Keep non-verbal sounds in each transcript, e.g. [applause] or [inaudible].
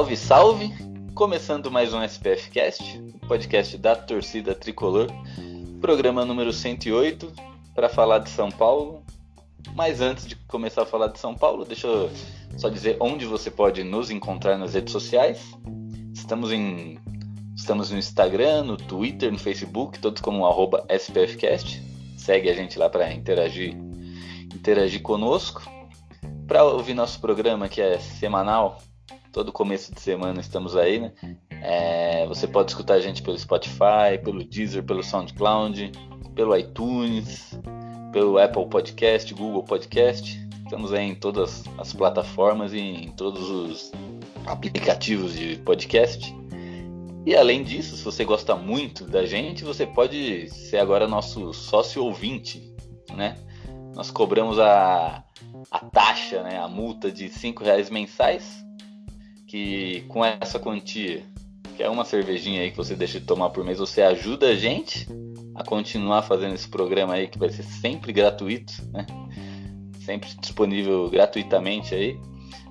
Salve, salve! Começando mais um SPF Cast, o podcast da torcida tricolor, programa número 108 para falar de São Paulo. Mas antes de começar a falar de São Paulo, deixa eu só dizer onde você pode nos encontrar nas redes sociais. Estamos em estamos no Instagram, no Twitter, no Facebook, todos como SPFcast. Segue a gente lá para interagir, interagir conosco. Para ouvir nosso programa que é semanal, todo começo de semana estamos aí, né? É, você pode escutar a gente pelo Spotify, pelo Deezer, pelo SoundCloud, pelo iTunes, pelo Apple Podcast, Google Podcast. Estamos aí em todas as plataformas e em todos os aplicativos de podcast. E além disso, se você gosta muito da gente, você pode ser agora nosso sócio ouvinte, né? Nós cobramos a, a taxa, né, a multa de cinco reais mensais, que com essa quantia, que é uma cervejinha aí que você deixa de tomar por mês, você ajuda a gente a continuar fazendo esse programa aí que vai ser sempre gratuito, né? Sempre disponível gratuitamente aí.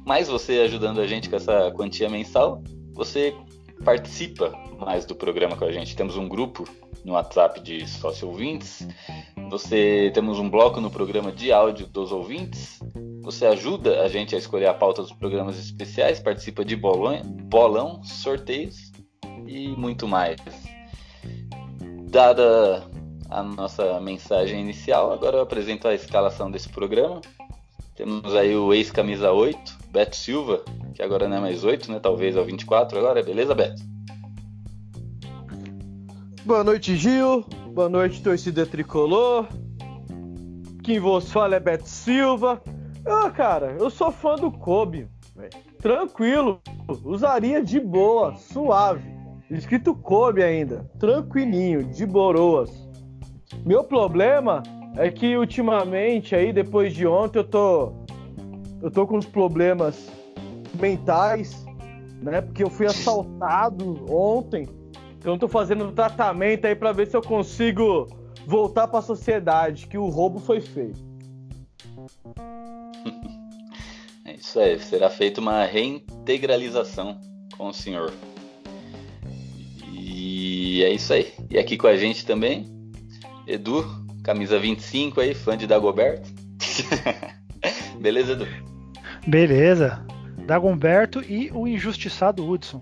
Mas você ajudando a gente com essa quantia mensal, você participa mais do programa com a gente. Temos um grupo no WhatsApp de sócio ouvintes. Você temos um bloco no programa de áudio dos ouvintes. Você ajuda a gente a escolher a pauta dos programas especiais, participa de bolão, bolão sorteios e muito mais. Dada a nossa mensagem inicial, agora eu apresento a escalação desse programa. Temos aí o ex-camisa 8, Beto Silva, que agora não é mais 8, né? Talvez é o 24 agora, beleza, Beto? Boa noite, Gil. Boa noite, torcida tricolor. Quem vos fala é Beto Silva. Ah, cara, eu sou fã do Kobe. Tranquilo, usaria de boa, suave. Escrito Kobe ainda, tranquilinho, de boroas. Meu problema é que ultimamente aí depois de ontem eu tô eu tô com uns problemas mentais, né? Porque eu fui assaltado ontem. Então tô fazendo um tratamento aí para ver se eu consigo voltar para a sociedade, que o roubo foi feito. Isso aí, será feita uma reintegralização com o senhor. E é isso aí. E aqui com a gente também, Edu, camisa 25 aí, fã de Dagoberto. [laughs] Beleza, Edu? Beleza. Dagomberto e o injustiçado Hudson.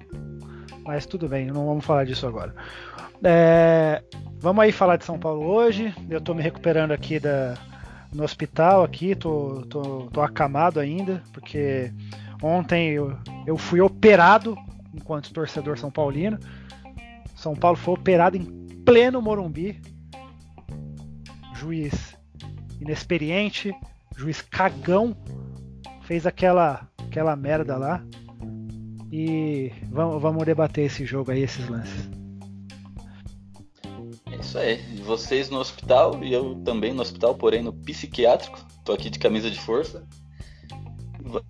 Mas tudo bem, não vamos falar disso agora. É, vamos aí falar de São Paulo hoje. Eu tô me recuperando aqui da, no hospital aqui, tô, tô, tô acamado ainda, porque ontem eu, eu fui operado enquanto torcedor são paulino. São Paulo foi operado em pleno Morumbi. Juiz inexperiente, juiz cagão, fez aquela aquela merda lá. E vamos, vamos debater esse jogo aí, esses lances. Isso aí. Vocês no hospital e eu também no hospital, porém no psiquiátrico. Tô aqui de camisa de força.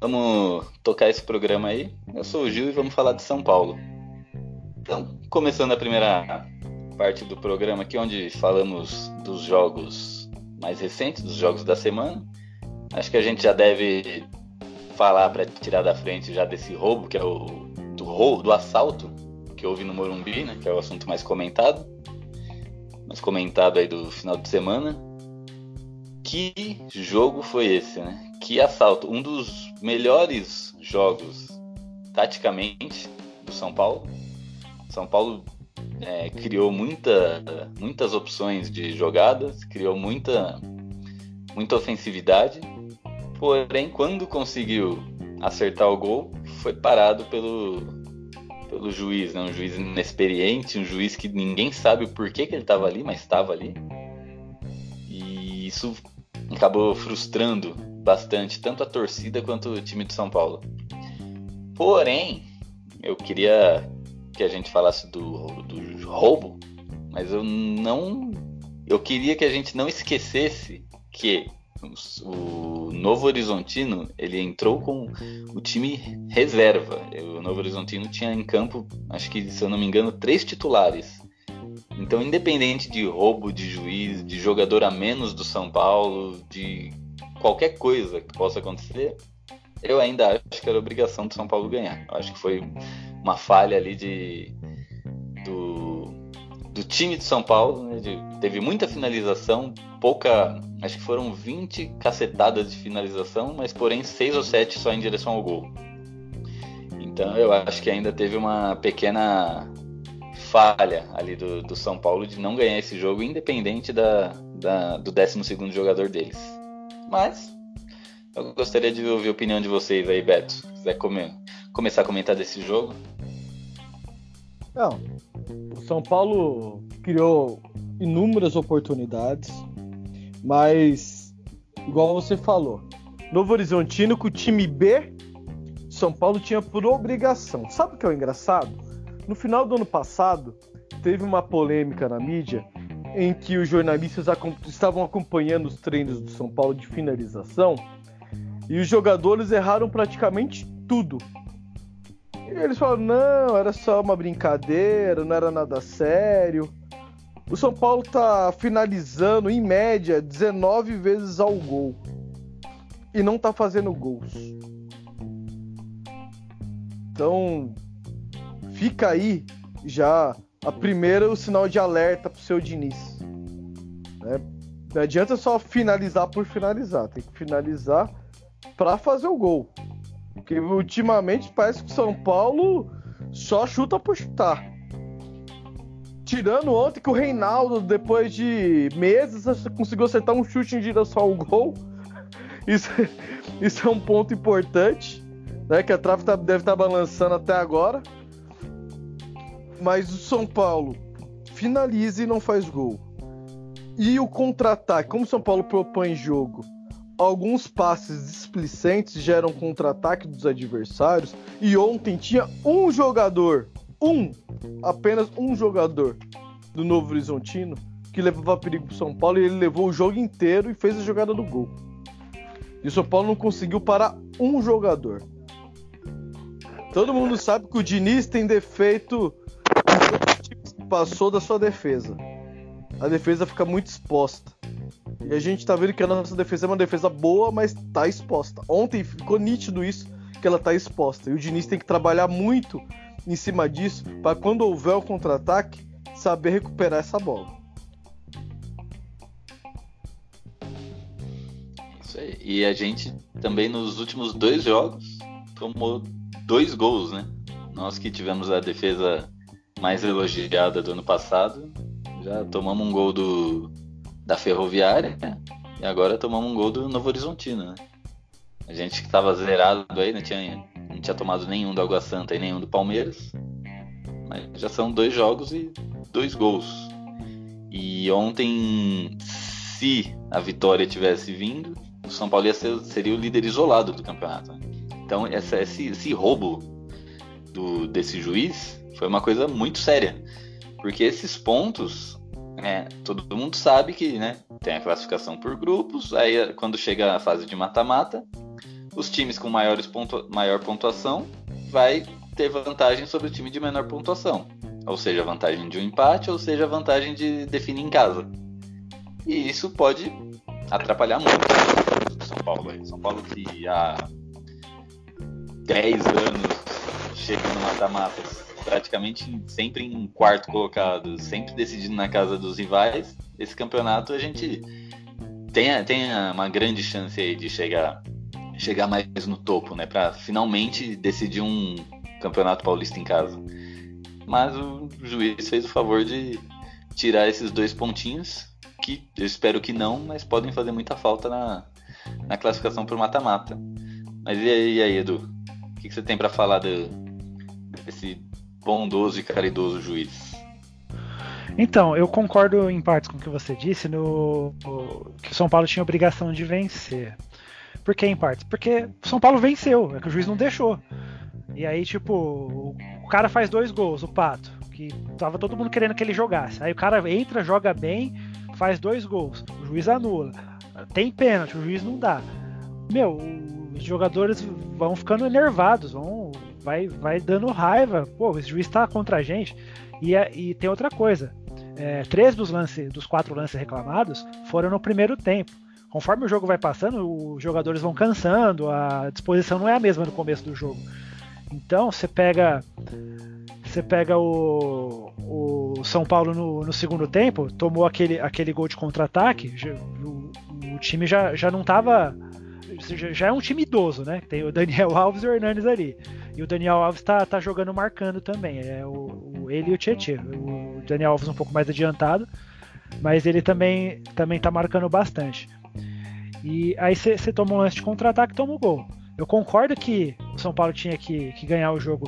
Vamos tocar esse programa aí. Eu sou o Gil e vamos falar de São Paulo. Então, começando a primeira parte do programa aqui, onde falamos dos jogos mais recentes, dos jogos da semana. Acho que a gente já deve falar para tirar da frente já desse roubo, que é o do roubo, do assalto que houve no Morumbi, né, que é o assunto mais comentado, mais comentado aí do final de semana. Que jogo foi esse, né? Que assalto, um dos melhores jogos taticamente do São Paulo. São Paulo é, criou muita, muitas opções de jogadas, criou muita, muita ofensividade Porém, quando conseguiu acertar o gol, foi parado pelo, pelo juiz, né? um juiz inexperiente, um juiz que ninguém sabe o porquê que ele estava ali, mas estava ali. E isso acabou frustrando bastante tanto a torcida quanto o time de São Paulo. Porém, eu queria que a gente falasse do, do roubo, mas eu não. Eu queria que a gente não esquecesse que o Novo Horizontino ele entrou com o time reserva. O Novo Horizontino tinha em campo, acho que se eu não me engano, três titulares. Então, independente de roubo de juiz, de jogador a menos do São Paulo, de qualquer coisa que possa acontecer, eu ainda acho que era obrigação do São Paulo ganhar. Eu acho que foi uma falha ali de do time de São Paulo, né, de, teve muita finalização, pouca, acho que foram 20 cacetadas de finalização, mas porém 6 ou 7 só em direção ao gol. Então eu acho que ainda teve uma pequena falha ali do, do São Paulo de não ganhar esse jogo, independente da, da, do 12 jogador deles. Mas eu gostaria de ouvir a opinião de vocês aí, Beto. Se quiser come, começar a comentar desse jogo. Não, São Paulo criou inúmeras oportunidades, mas igual você falou, Novo Horizontino com o time B, São Paulo tinha por obrigação. Sabe o que é o engraçado? No final do ano passado, teve uma polêmica na mídia em que os jornalistas estavam acompanhando os treinos do São Paulo de finalização e os jogadores erraram praticamente tudo. E eles falaram: não, era só uma brincadeira, não era nada sério. O São Paulo tá finalizando, em média, 19 vezes ao gol. E não tá fazendo gols. Então, fica aí já a primeira o sinal de alerta pro seu Diniz. Né? Não adianta só finalizar por finalizar, tem que finalizar para fazer o gol. Porque ultimamente parece que o São Paulo só chuta por chutar. Tirando ontem que o Reinaldo, depois de meses, conseguiu acertar um chute em direção ao gol. [laughs] Isso, isso é um ponto importante, né? Que a trave tá, deve estar tá balançando até agora. Mas o São Paulo finaliza e não faz gol. E o contra-ataque, como o São Paulo propõe jogo, alguns passes displicentes geram contra-ataque dos adversários. E ontem tinha um jogador, um, apenas um jogador do Novo Horizontino que levava perigo pro São Paulo e ele levou o jogo inteiro e fez a jogada do gol. E o São Paulo não conseguiu parar um jogador. Todo mundo sabe que o Diniz tem defeito passou da sua defesa. A defesa fica muito exposta. E a gente tá vendo que a nossa defesa é uma defesa boa, mas tá exposta. Ontem ficou nítido isso, que ela tá exposta. E o Diniz tem que trabalhar muito em cima disso, para quando houver o contra-ataque, saber recuperar essa bola. Isso aí. E a gente também nos últimos dois jogos tomou dois gols, né? Nós que tivemos a defesa mais elogiada do ano passado, já tomamos um gol do da Ferroviária e agora tomamos um gol do Novo Horizontino, né? A gente que tava zerado aí, não tinha, não tinha tomado nenhum do Água Santa e nenhum do Palmeiras. Mas já são dois jogos e dois gols. E ontem, se a vitória tivesse vindo, o São Paulo ser, seria o líder isolado do campeonato. Né? Então essa, esse, esse roubo do, desse juiz foi uma coisa muito séria. Porque esses pontos é, todo mundo sabe que né, tem a classificação por grupos, aí quando chega a fase de mata-mata, os times com maiores pontu maior pontuação vai ter vantagem sobre o time de menor pontuação. Ou seja, vantagem de um empate, ou seja, vantagem de definir em casa. E isso pode atrapalhar muito São Paulo. São Paulo que há 10 anos chega no mata-matas praticamente sempre em quarto colocado, sempre decidindo na casa dos rivais, esse campeonato a gente tem, tem uma grande chance aí de chegar, chegar mais no topo, né? Para finalmente decidir um campeonato paulista em casa. Mas o juiz fez o favor de tirar esses dois pontinhos, que eu espero que não, mas podem fazer muita falta na, na classificação por mata-mata. Mas e aí, e aí Edu? O que, que você tem para falar do, desse bondoso e caridoso juiz. Então, eu concordo em partes com o que você disse, no, que o São Paulo tinha obrigação de vencer. Por que em partes? Porque o São Paulo venceu, é que o juiz não deixou. E aí, tipo, o cara faz dois gols, o Pato, que tava todo mundo querendo que ele jogasse. Aí o cara entra, joga bem, faz dois gols, o juiz anula. Tem pênalti, o juiz não dá. Meu, os jogadores vão ficando enervados, vão, vai, vai dando raiva. Pô, esse juiz tá contra a gente. E, é, e tem outra coisa. É, três dos, lance, dos quatro lances reclamados foram no primeiro tempo. Conforme o jogo vai passando, os jogadores vão cansando, a disposição não é a mesma no começo do jogo. Então você pega você pega o, o São Paulo no, no, segundo tempo, tomou aquele, aquele gol de contra-ataque, o, o, time já, já não estava já, é um time idoso, né? Tem o Daniel [laughs] Alves e o Hernanes ali. E o Daniel Alves tá, tá jogando marcando também. É o, o ele e o Tietchan. O Daniel Alves um pouco mais adiantado, mas ele também, também tá marcando bastante. E aí você toma um lance de contra-ataque e toma o um gol. Eu concordo que o São Paulo tinha que, que, ganhar o jogo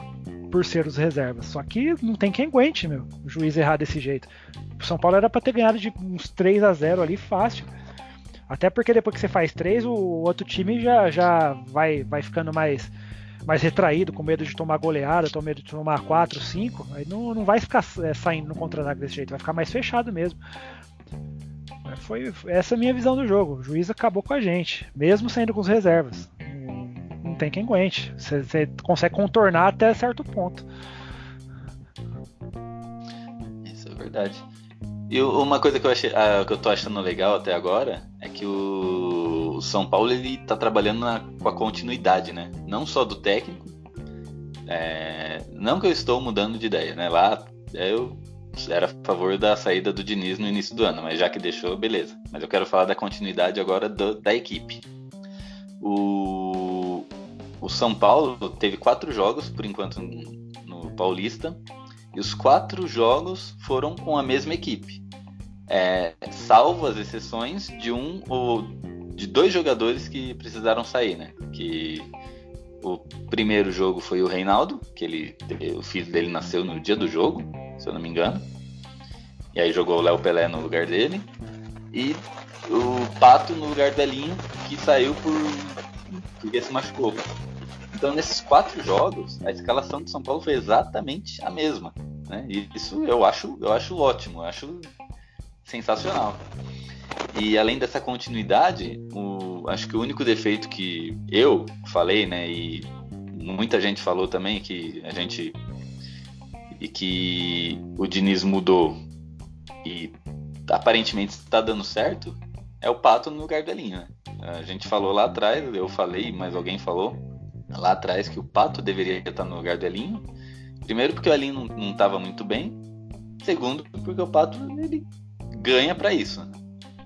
por ser os reservas. Só que não tem quem aguente, meu, o juiz errar desse jeito. O São Paulo era para ter ganhado de uns 3 a 0 ali fácil. Até porque depois que você faz 3, o outro time já, já vai, vai ficando mais, mais retraído, com medo de tomar goleada, com medo de tomar 4, 5. Aí não, não vai ficar é, saindo no contra-ataque desse jeito, vai ficar mais fechado mesmo. Foi essa é a minha visão do jogo. O juiz acabou com a gente, mesmo saindo com os reservas. Não, tem quem aguente. Você, você consegue contornar até certo ponto. Isso é verdade. E uma coisa que eu, achei, ah, que eu tô achando legal até agora é que o, o São Paulo ele tá trabalhando na, com a continuidade, né? Não só do técnico. É, não que eu estou mudando de ideia, né? Lá eu era a favor da saída do Diniz no início do ano, mas já que deixou, beleza. Mas eu quero falar da continuidade agora do, da equipe. O, o São Paulo teve quatro jogos, por enquanto, no Paulista, e os quatro jogos foram com a mesma equipe. É, salvo as exceções de um ou de dois jogadores que precisaram sair, né? Que o primeiro jogo foi o Reinaldo, que ele, o filho dele nasceu no dia do jogo, se eu não me engano. E aí jogou o Léo Pelé no lugar dele. E o Pato no lugar do Elinho, que saiu por porque se machucou. Então nesses quatro jogos, a escalação do São Paulo foi exatamente a mesma. Né? E isso eu acho, eu acho ótimo, eu acho sensacional. E além dessa continuidade, o, acho que o único defeito que eu falei, né, e muita gente falou também que a gente e que o Diniz mudou e aparentemente está dando certo, é o Pato no lugar do. Né? A gente falou lá atrás, eu falei, mas alguém falou lá atrás que o Pato deveria estar no lugar do Elinho. Primeiro porque o Elinho não estava muito bem. Segundo porque o Pato ele ganha para isso. Né?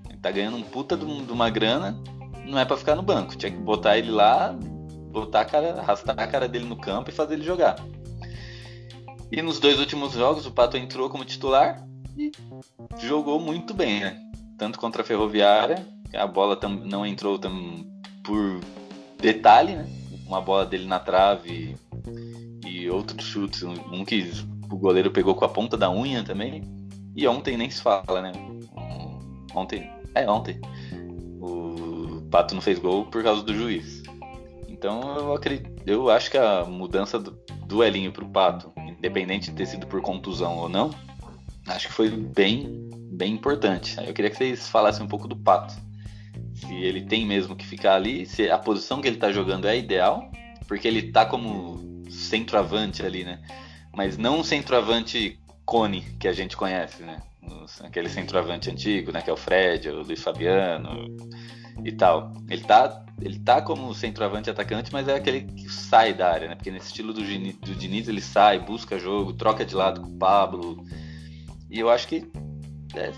Ele tá ganhando um puta de uma grana, não é para ficar no banco. Tinha que botar ele lá, botar a cara, arrastar a cara dele no campo e fazer ele jogar. E nos dois últimos jogos o Pato entrou como titular e jogou muito bem, né? Tanto contra a Ferroviária, a bola não entrou por detalhe, né? Uma bola dele na trave e outros chutes, um que o goleiro pegou com a ponta da unha também. E ontem nem se fala, né? Ontem, é ontem. O Pato não fez gol por causa do juiz. Então eu acredito, eu acho que a mudança do, do Elinho pro Pato independente de ter sido por contusão ou não, acho que foi bem, bem importante. Eu queria que vocês falassem um pouco do Pato. Se ele tem mesmo que ficar ali, se a posição que ele está jogando é ideal, porque ele está como centroavante ali, né? Mas não um centroavante cone que a gente conhece, né? Aquele centroavante antigo, né? Que é o Fred, o Luiz Fabiano e tal. Ele tá ele tá como centroavante atacante, mas é aquele que sai da área, né? Porque nesse estilo do, do Diniz ele sai, busca jogo, troca de lado com o Pablo. E eu acho que é,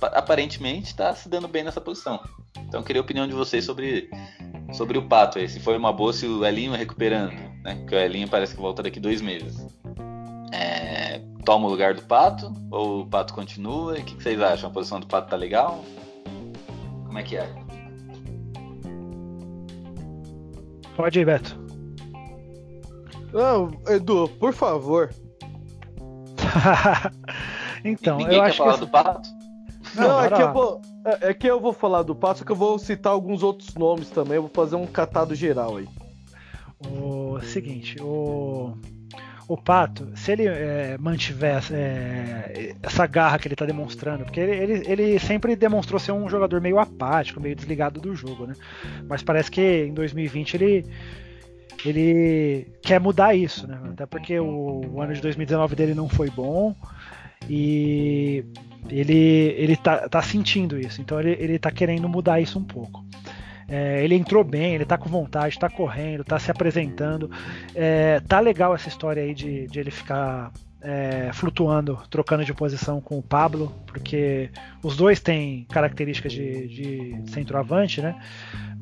aparentemente está se dando bem nessa posição. Então eu queria a opinião de vocês sobre, sobre o Pato aí. Se foi uma boa, se o Elinho recuperando, né? Porque o Elinho parece que volta daqui dois meses. É, toma o lugar do Pato? Ou o Pato continua? O que, que vocês acham? A posição do Pato tá legal? Como é que é? Pode ir, Beto. Não, Edu, por favor. [laughs] então, Ninguém eu quer acho falar que. do Pato? Não, Não, é, que eu vou, é, é que eu vou falar do Pato, só que eu vou citar alguns outros nomes também. Eu vou fazer um catado geral aí. O o seguinte, o, o Pato, se ele é, mantiver é, essa garra que ele está demonstrando, porque ele, ele, ele, sempre demonstrou ser um jogador meio apático, meio desligado do jogo, né? Mas parece que em 2020 ele ele quer mudar isso, né? Até porque o, o ano de 2019 dele não foi bom e ele, ele tá, tá sentindo isso, então ele, ele tá querendo mudar isso um pouco. É, ele entrou bem, ele tá com vontade, tá correndo, tá se apresentando. É, tá legal essa história aí de, de ele ficar é, flutuando, trocando de posição com o Pablo, porque os dois têm características de, de centroavante, né?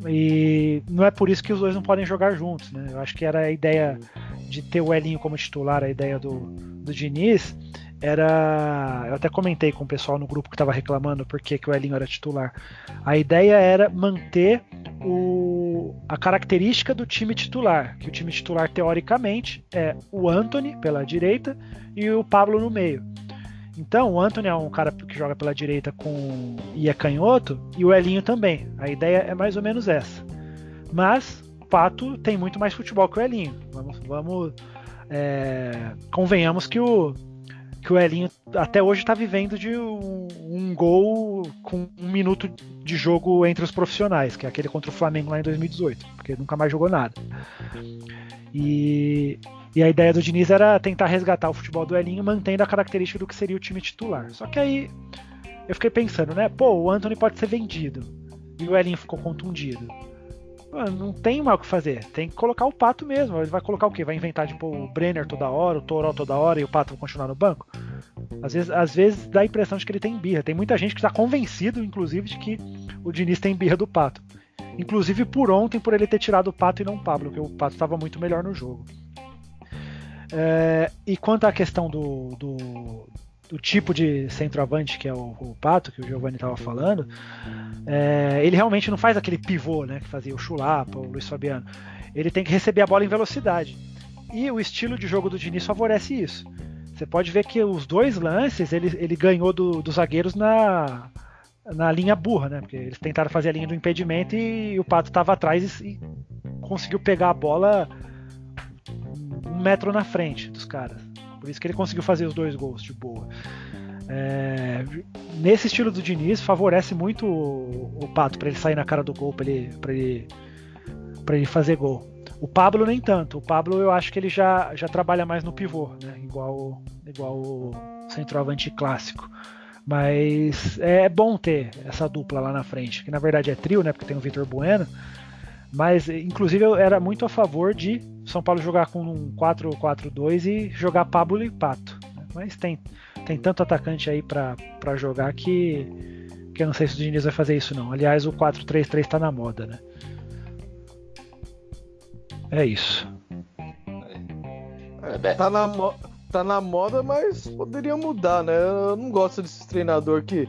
E não é por isso que os dois não podem jogar juntos, né? Eu acho que era a ideia de ter o Elinho como titular, a ideia do, do Diniz, era. Eu até comentei com o pessoal no grupo que estava reclamando porque que o Elinho era titular. A ideia era manter o, a característica do time titular, que o time titular, teoricamente, é o Anthony pela direita e o Pablo no meio. Então, o Anthony é um cara que joga pela direita com e é canhoto, e o Elinho também. A ideia é mais ou menos essa. Mas o Pato tem muito mais futebol que o Elinho. Vamos, vamos é, convenhamos que o que o Elinho até hoje está vivendo de um, um, gol com um minuto de jogo entre os profissionais, que é aquele contra o Flamengo lá em 2018, porque nunca mais jogou nada. E, e a ideia do Diniz era tentar resgatar o futebol do Elinho, mantendo a característica do que seria o time titular. Só que aí eu fiquei pensando, né? Pô, o Anthony pode ser vendido e o Elinho ficou contundido não tem mal o que fazer. Tem que colocar o Pato mesmo. Ele vai colocar o quê? Vai inventar tipo o Brenner toda hora, o Toró toda hora e o Pato vai continuar no banco? Às vezes, às vezes dá a impressão de que ele tem birra. Tem muita gente que está convencido, inclusive, de que o Diniz tem birra do Pato. Inclusive por ontem, por ele ter tirado o Pato e não o Pablo, porque o Pato estava muito melhor no jogo. É, e quanto à questão do, do, do tipo de centroavante que é o, o Pato, que o Giovanni estava falando, é, ele realmente não faz aquele pivô né, que fazia o Chulapa, o Luiz Fabiano. Ele tem que receber a bola em velocidade. E o estilo de jogo do Diniz favorece isso. Você pode ver que os dois lances ele, ele ganhou do, dos zagueiros na, na linha burra, né? Porque eles tentaram fazer a linha do impedimento e, o Pato estava atrás e, e conseguiu pegar a bola um metro na frente dos caras. Por isso que ele conseguiu fazer os dois gols de boa. É, nesse estilo do Diniz, favorece muito o, o Pato para ele sair na cara do gol, para ele, ele, ele fazer gol. O Pablo nem tanto. O Pablo eu acho que ele já, já trabalha mais no pivô, né? igual, igual o centroavante clássico. Mas é bom ter essa dupla lá na frente, que na verdade é trio, né? Porque tem o Vitor Bueno. Mas, inclusive, eu era muito a favor de São Paulo jogar com um 4-4-2 e jogar Pablo e Pato. Mas tem, tem tanto atacante aí para jogar que, que eu não sei se o Diniz vai fazer isso, não. Aliás, o 4-3-3 está na moda, né? É isso. É, tá, na tá na moda, mas poderia mudar, né? Eu não gosto desse treinador que,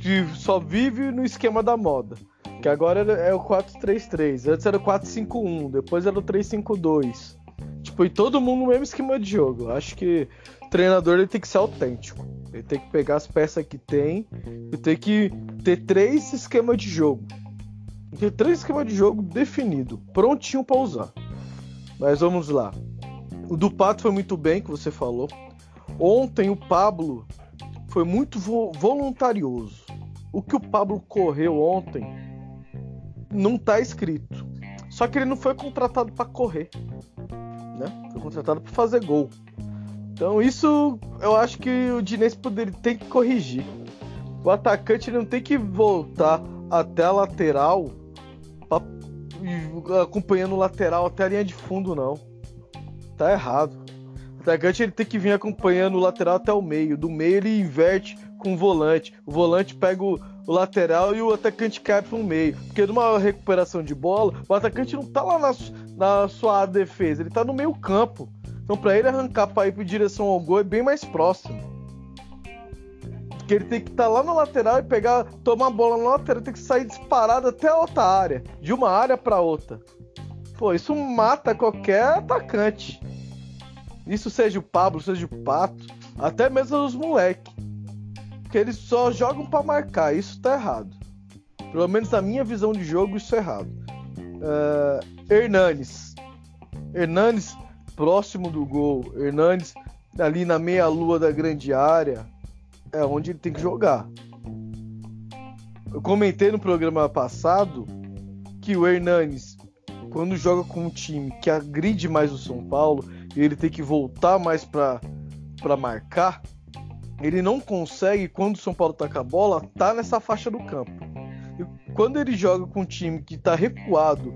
que só vive no esquema da moda. Que agora é o 4-3-3. Antes era o 4-5-1, depois era o 3-5-2. Tipo, e todo mundo no mesmo esquema de jogo. Acho que o treinador ele tem que ser autêntico. Ele tem que pegar as peças que tem e tem que ter três esquemas de jogo. Ter três esquemas de jogo definido, prontinho para usar. Mas vamos lá. O do Pato foi muito bem, que você falou. Ontem o Pablo foi muito vo voluntarioso. O que o Pablo correu ontem não tá escrito. Só que ele não foi contratado para correr, né? Foi contratado para fazer gol. Então isso eu acho que o Dinense poderia ter que corrigir. O atacante não tem que voltar até a lateral pra, acompanhando o lateral até a linha de fundo não. Tá errado. O atacante ele tem que vir acompanhando o lateral até o meio. Do meio ele inverte com o volante. O volante pega o, o lateral e o atacante cai para o meio. Porque numa recuperação de bola, o atacante não tá lá na, na sua defesa, ele tá no meio campo. Então para ele arrancar para ir em direção ao gol é bem mais próximo. Porque ele tem que estar tá lá na lateral e pegar, tomar a bola na lateral, tem que sair disparado até a outra área, de uma área para outra. Pô, isso mata qualquer atacante. Isso seja o Pablo, seja o Pato, até mesmo os moleques que eles só jogam para marcar. Isso tá errado. Pelo menos na minha visão de jogo, isso é errado. Uh, Hernanes. Hernanes próximo do gol, Hernanes ali na meia-lua da grande área, é onde ele tem que jogar. Eu comentei no programa passado que o Hernanes, quando joga com um time que agride mais o São Paulo ele tem que voltar mais para marcar, ele não consegue, quando o São Paulo com a bola, tá nessa faixa do campo. E quando ele joga com um time que tá recuado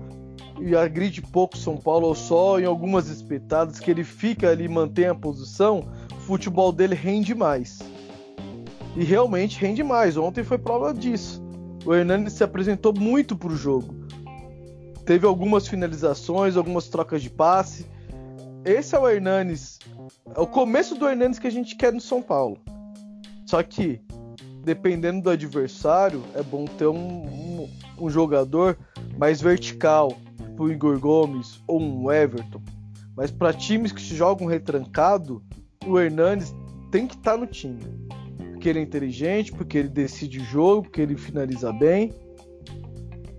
e agride pouco São Paulo, ou só em algumas espetadas, que ele fica ali, mantém a posição, o futebol dele rende mais. E realmente rende mais. Ontem foi prova disso. O Hernandes se apresentou muito pro jogo. Teve algumas finalizações, algumas trocas de passe. Esse é o Hernandes. É o começo do Hernandes que a gente quer no São Paulo. Só que, dependendo do adversário, é bom ter um, um, um jogador mais vertical, tipo o Igor Gomes ou um Everton. Mas para times que jogam retrancado, o Hernandes tem que estar tá no time. Porque ele é inteligente, porque ele decide o jogo, porque ele finaliza bem.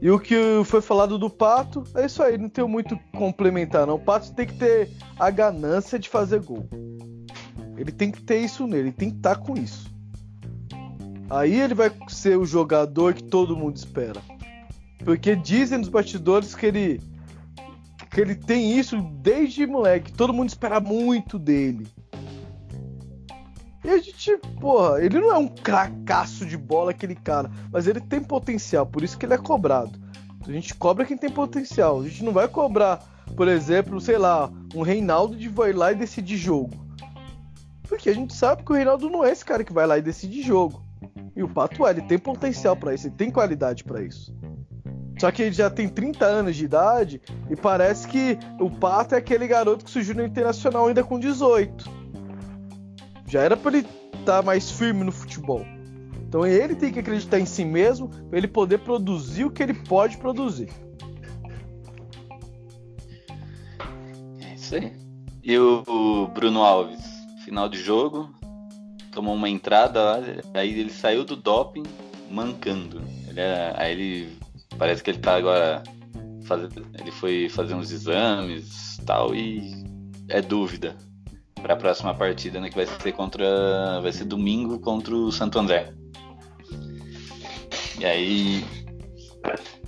E o que foi falado do Pato, é isso aí, não tem muito complementar não. O Pato tem que ter a ganância de fazer gol. Ele tem que ter isso nele, ele tem que estar tá com isso. Aí ele vai ser o jogador que todo mundo espera. Porque dizem nos bastidores que ele que ele tem isso desde moleque. Todo mundo espera muito dele. E a gente, porra, ele não é um cracaço de bola aquele cara, mas ele tem potencial, por isso que ele é cobrado. A gente cobra quem tem potencial. A gente não vai cobrar, por exemplo, sei lá, um Reinaldo de vai lá e decidir jogo. Porque a gente sabe que o Reinaldo não é esse cara que vai lá e decide jogo. E o Pato, ele tem potencial para isso, ele tem qualidade para isso. Só que ele já tem 30 anos de idade e parece que o Pato é aquele garoto que surgiu no Internacional ainda com 18. Já era para ele estar tá mais firme no futebol. Então ele tem que acreditar em si mesmo para ele poder produzir o que ele pode produzir. É isso aí. E o Bruno Alves, final de jogo, tomou uma entrada aí ele saiu do doping mancando. Ele é, aí ele parece que ele tá agora ele foi fazer uns exames tal e é dúvida para a próxima partida, né, que vai ser contra vai ser domingo contra o Santo André. E aí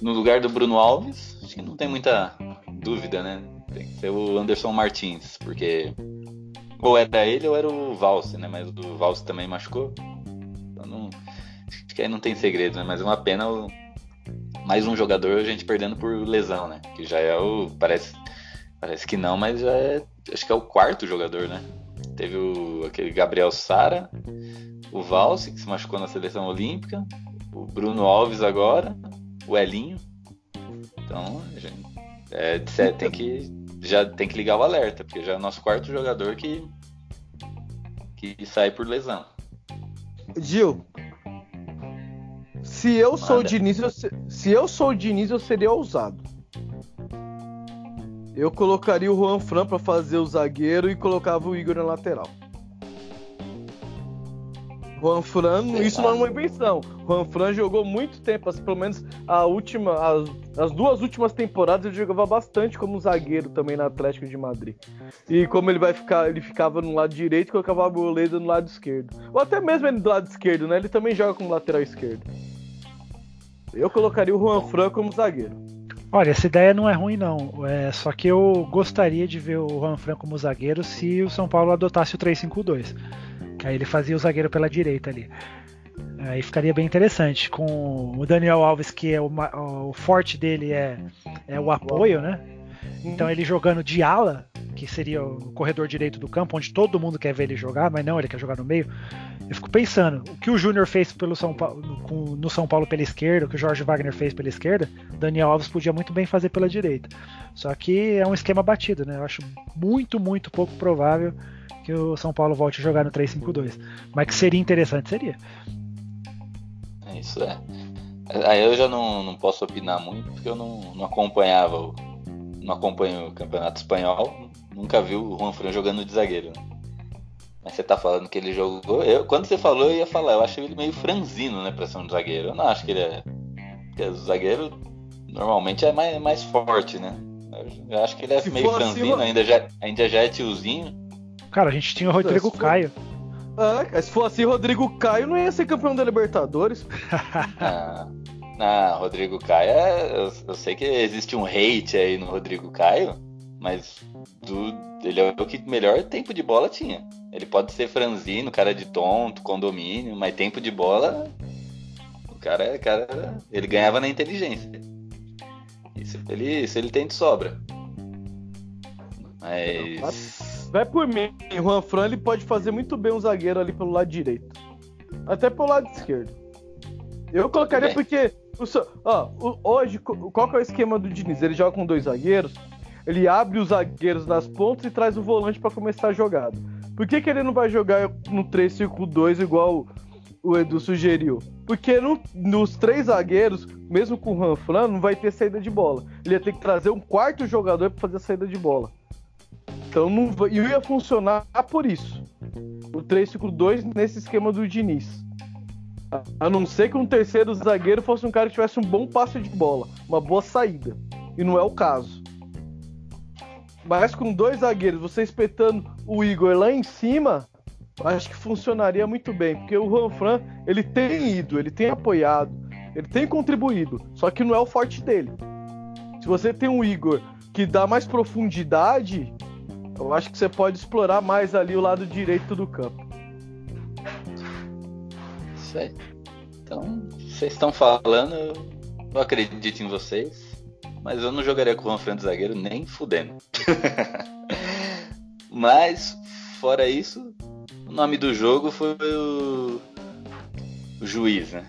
no lugar do Bruno Alves, acho que não tem muita dúvida, né? Tem que ser o Anderson Martins, porque ou era ele ou era o Valse, né? Mas o Valse também machucou. Então não, acho que aí não tem segredo, né? Mas é uma pena o, mais um jogador a gente perdendo por lesão, né? Que já é o. Parece, parece que não, mas já é. Acho que é o quarto jogador, né? Teve o, aquele Gabriel Sara, o Valse, que se machucou na seleção olímpica, o Bruno Alves agora, o Elinho. Então, gente, é, tem que já tem que ligar o alerta, porque já é o nosso quarto jogador que, que sai por lesão. Gil, se eu Manda. sou o Diniz, eu, se eu sou o Diniz, eu seria ousado. Eu colocaria o Juan Fran para fazer o zagueiro e colocava o Igor na lateral. Juan Fran, isso não é uma invenção. Juan Fran jogou muito tempo, pelo menos a última, as, as, duas últimas temporadas ele jogava bastante como zagueiro também na Atlético de Madrid. E como ele vai ficar, ele ficava no lado direito e colocava a Boleda no lado esquerdo. Ou até mesmo ele do lado esquerdo, né? Ele também joga como lateral esquerdo. Eu colocaria o Juan Fran como zagueiro. Olha, essa ideia não é ruim não. É, só que eu gostaria de ver o Juan Fran como zagueiro se o São Paulo adotasse o 3-5-2. Aí ele fazia o zagueiro pela direita ali. Aí ficaria bem interessante. Com o Daniel Alves, que é o, o forte dele é, é o apoio, né? Então ele jogando de ala, que seria o corredor direito do campo, onde todo mundo quer ver ele jogar, mas não, ele quer jogar no meio. Eu fico pensando, o que o Júnior fez pelo São Paulo, no São Paulo pela esquerda, o que o Jorge Wagner fez pela esquerda, Daniel Alves podia muito bem fazer pela direita. Só que é um esquema batido, né? Eu acho muito, muito pouco provável que o São Paulo volte a jogar no 3-5-2. Mas que seria interessante, seria. É isso é. Aí eu já não, não posso opinar muito, porque eu não, não acompanhava, o, não acompanho o Campeonato Espanhol, nunca vi o Juan Fran jogando de zagueiro. Né? Mas você tá falando que ele jogou. Eu, quando você falou, eu ia falar, eu acho ele meio franzino, né, pra ser um zagueiro. Eu não acho que ele é. Porque o zagueiro normalmente é mais, mais forte, né? Eu acho que ele é Se meio franzino, acima- ainda, já, ainda já é tiozinho. Cara, a gente tinha o Rodrigo for- Caio. Ah, se fosse assim, Rodrigo Caio não ia ser campeão da Libertadores. [laughs] Ah, não, Rodrigo Caio, é- eu, eu sei que existe um hate aí no Rodrigo Caio, mas do, ele é o que melhor tempo de bola tinha. Ele pode ser franzino, cara de tonto, condomínio, mas tempo de bola, o cara, é- cara ele ganhava na inteligência. Isso ele, isso ele tem de sobra. Mas. Vai por mim, o Juan Fran ele pode fazer muito bem um zagueiro ali pelo lado direito. Até pelo lado esquerdo. Eu colocaria Bem. porque. o ó, o- hoje, qual que é o esquema do Diniz? Ele joga com dois zagueiros, ele abre os zagueiros nas pontas e traz o volante pra começar a jogada. Por que, que ele não vai jogar no 3-5-2 igual o Edu sugeriu? Porque no- nos três zagueiros, mesmo com o Juan Fran, não vai ter saída de bola. Ele ia ter que trazer um quarto jogador pra fazer a saída de bola. Então não ia funcionar por isso. O 3-5-2 nesse esquema do Diniz. A não ser que um terceiro zagueiro fosse um cara que tivesse um bom passe de bola, uma boa saída. E não é o caso. Mas com dois zagueiros, você espetando o Igor lá em cima, acho que funcionaria muito bem. Porque o Juan Fran, ele tem ido, ele tem apoiado, ele tem contribuído. Só que não é o forte dele. Se você tem um Igor que dá mais profundidade, eu acho que você pode explorar mais ali o lado direito do campo. Isso. Então, vocês estão falando, eu acredito em vocês, mas eu não jogaria com o de zagueiro nem fudendo. [laughs] mas, fora isso, o nome do jogo foi o, o juiz, né?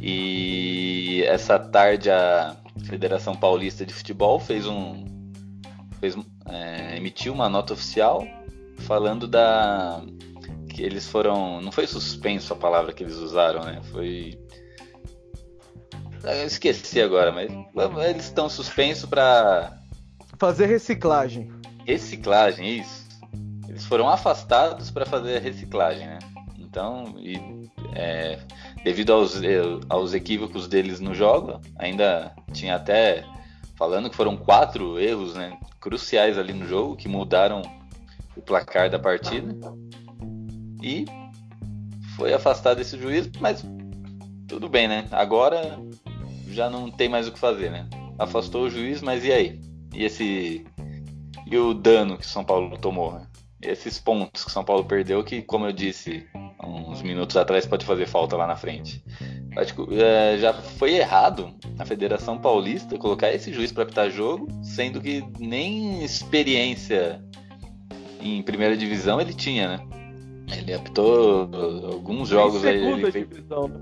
E essa tarde a Federação Paulista de Futebol fez um. Fez, é, emitiu uma nota oficial falando da que eles foram. Não foi suspenso a palavra que eles usaram, né? Foi. Eu esqueci agora, mas eles estão suspensos para Fazer reciclagem. reciclagem, isso. Eles foram afastados para fazer a reciclagem, né? Então, e, é, devido aos, eh, aos equívocos deles no jogo, ainda tinha até falando que foram quatro erros né, cruciais ali no jogo que mudaram o placar da partida. E foi afastado esse juiz, mas tudo bem, né? Agora já não tem mais o que fazer, né? Afastou o juiz, mas e aí? E esse e o dano que São Paulo tomou, né? Esses pontos que São Paulo perdeu, que, como eu disse uns minutos atrás, pode fazer falta lá na frente. Acho que é, já foi errado a Federação Paulista colocar esse juiz para apitar jogo, sendo que nem experiência em primeira divisão ele tinha, né? Ele apitou alguns jogos aí. Ele divisão, né?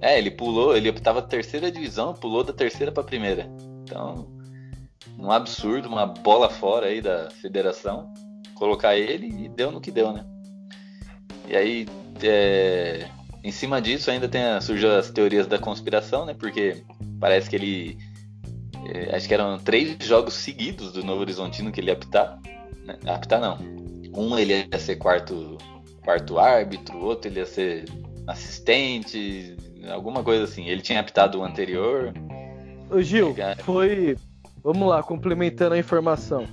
é, ele pulou, ele optava terceira divisão, pulou da terceira pra primeira. Então, um absurdo, uma bola fora aí da federação, colocar ele e deu no que deu, né? E aí, é, em cima disso ainda tem a, surgiu as teorias da conspiração, né? Porque parece que ele, é, acho que eram três jogos seguidos do Novo Horizontino que ele ia apitar, né? apitar não. Um ele ia ser quarto, quarto árbitro, outro ele ia ser assistente, alguma coisa assim. Ele tinha apitado o anterior. Ô Gil, foi. Vamos lá, complementando a informação.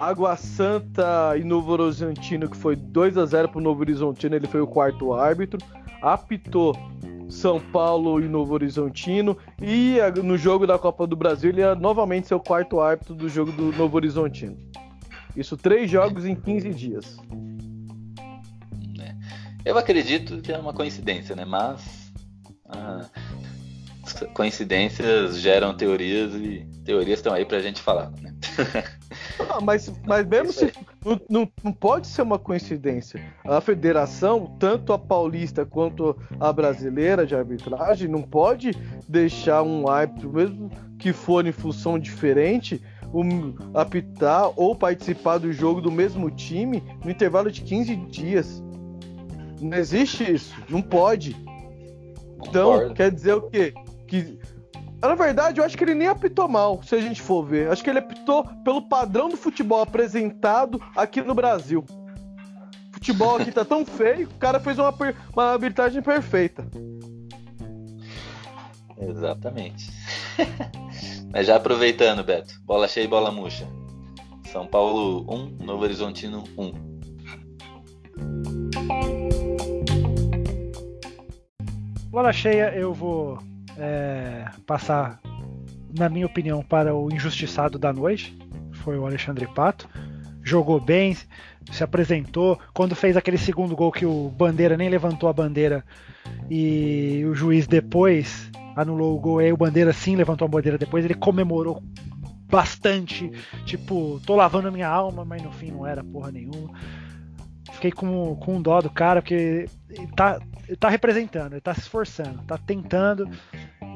Água Santa e Novo Horizontino, que foi 2 a 0 pro Novo Horizontino, ele foi o quarto árbitro. Apitou São Paulo e Novo Horizontino. E no jogo da Copa do Brasil, ele ia novamente ser o quarto árbitro do jogo do Novo Horizontino. Isso, três jogos em 15 dias. Eu acredito que é uma coincidência, né? Mas ah, coincidências geram teorias e teorias estão aí pra gente falar, né? [laughs] Ah, mas, mas mesmo se. Não, não, não pode ser uma coincidência. A federação, tanto a paulista quanto a brasileira de arbitragem, não pode deixar um árbitro, mesmo que for em função diferente, um, apitar ou participar do jogo do mesmo time no intervalo de 15 dias. Não existe isso. Não pode. Então, Concordo. quer dizer o quê? Que. Na verdade, eu acho que ele nem apitou mal, se a gente for ver. Acho que ele apitou pelo padrão do futebol apresentado aqui no Brasil. O futebol aqui tá tão feio, o cara fez uma, uma arbitragem perfeita. Exatamente. [laughs] Mas já aproveitando, Beto, bola cheia e bola murcha. São Paulo 1, Novo Horizontino 1. Bola cheia, eu vou é, passar, na minha opinião, para o injustiçado da noite. Foi o Alexandre Pato. Jogou bem, se apresentou. Quando fez aquele segundo gol que o Bandeira nem levantou a bandeira e o juiz depois anulou o gol, aí o Bandeira sim levantou a bandeira depois, ele comemorou bastante, tipo, tô lavando minha alma, mas no fim não era porra nenhuma. Fiquei com, com dó do cara, porque ele tá, ele tá representando, ele tá se esforçando, tá tentando,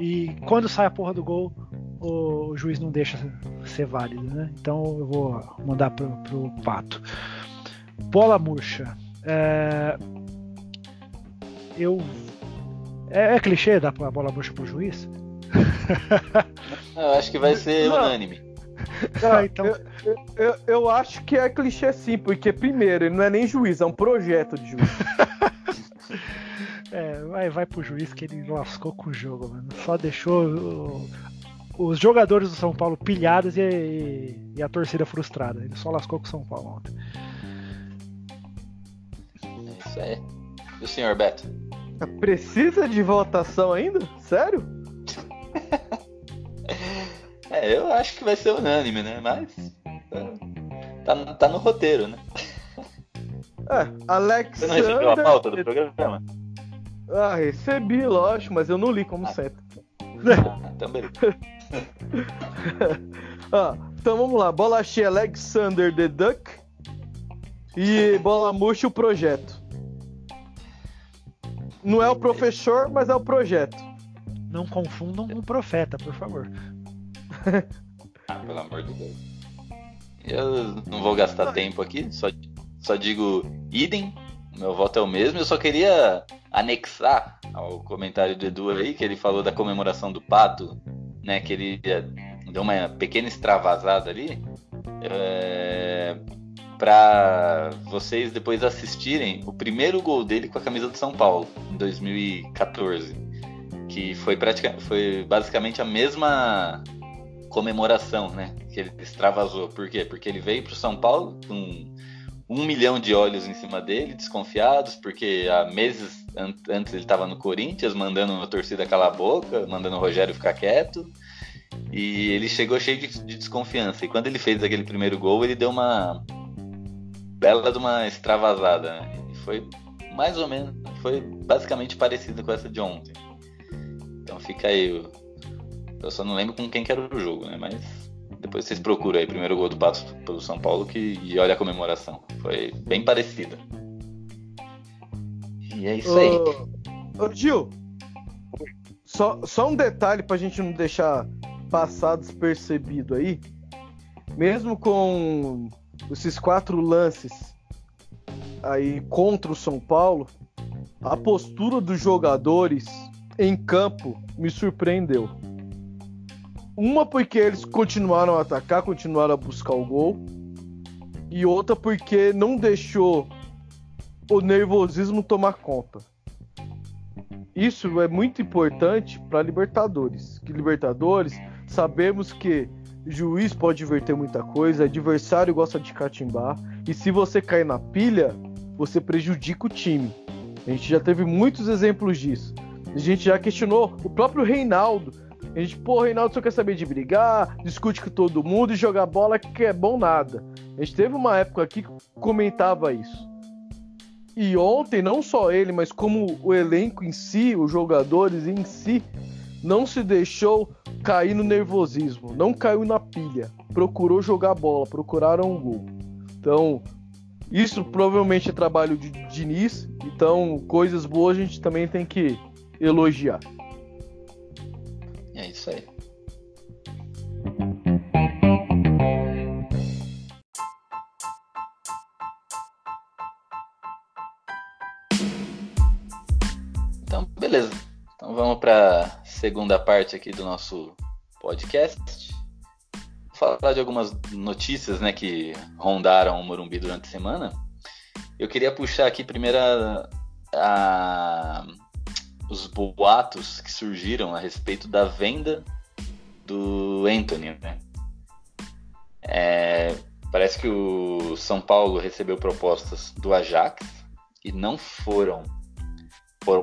e quando sai a porra do gol, o, o juiz não deixa ser válido, né? Então eu vou mandar pro, pro Pato. Bola murcha. É, eu. É, é clichê dar a bola murcha pro juiz? [laughs] Eu acho que vai ser Não. unânime. Ah, então, Eu, eu, eu acho que é clichê sim, porque primeiro, ele não é nem juiz, é um projeto de juiz. [laughs] é, vai, vai pro juiz que ele lascou com o jogo, mano. Só deixou o- os jogadores do São Paulo pilhados e, e- e a torcida frustrada. Ele só lascou com o São Paulo ontem. É isso aí. E o senhor Beto? Precisa de votação ainda? Sério? É, eu acho que vai ser unânime, né? Mas. Tá, tá- tá no roteiro, né? É, Alex. Você não recebeu a pauta do programa? Ah, recebi, lógico, mas eu não li como sempre. Ah, então beleza. [laughs] Ah, então vamos lá. Bola cheia Alexander the Duck. E bola murcha o projeto. Não é o professor, mas é o projeto. Não confundam com o profeta, por favor. Ah, pelo amor de Deus. Eu não vou gastar tempo aqui, só, só digo idem. Meu voto é o mesmo. Eu só queria anexar ao comentário do Edu aí, que ele falou da comemoração do pato, né? Que ele eh, deu uma pequena extravasada ali. É, para vocês depois assistirem o primeiro gol dele com a camisa do São Paulo, em 2014. Que foi, praticamente, foi basicamente a mesma comemoração, né? Que ele extravasou. Por quê? Porque ele veio para o São Paulo com um milhão de olhos em cima dele, desconfiados, porque há meses an- antes ele estava no Corinthians, mandando a torcida calar a boca, mandando o Rogério ficar quieto. E ele chegou cheio de, de desconfiança. E quando ele fez aquele primeiro gol, ele deu uma bela de uma extravasada. Né? E foi mais ou menos, foi basicamente parecida com essa de ontem. Então fica aí. o- Eu só não lembro com quem que era o jogo, né? Mas depois vocês procuram aí, primeiro gol do Pato pelo São Paulo que, e olha a comemoração. Foi bem parecida. E é isso aí. Ô, ô, Gil, só, só um detalhe pra gente não deixar passar despercebido aí. Mesmo com esses quatro lances aí contra o São Paulo, a postura dos jogadores em campo me surpreendeu. Uma porque eles continuaram a atacar, continuaram a buscar o gol. E outra porque não deixou o nervosismo tomar conta. Isso é muito importante para Libertadores. Que Libertadores, sabemos que juiz pode inverter muita coisa, adversário gosta de catimbar, e se você cair na pilha, você prejudica o time. A gente já teve muitos exemplos disso. A gente já questionou o próprio Reinaldo. A gente, pô, Reinaldo só quer saber de brigar, discute com todo mundo e jogar bola que é bom nada. A gente teve uma época aqui que comentava isso. E ontem, não só ele, mas como o elenco em si, os jogadores em si, não se deixou cair no nervosismo, não caiu na pilha, procurou jogar bola, procuraram um gol. Então, isso provavelmente é trabalho de Diniz, então coisas boas a gente também tem que elogiar. Beleza. Então vamos para segunda parte aqui do nosso podcast. Falar de algumas notícias né, que rondaram o Morumbi durante a semana. Eu queria puxar aqui primeiro a- a- os boatos que surgiram a respeito da venda do Anthony, né? É, parece que o São Paulo recebeu propostas do Ajax e não foram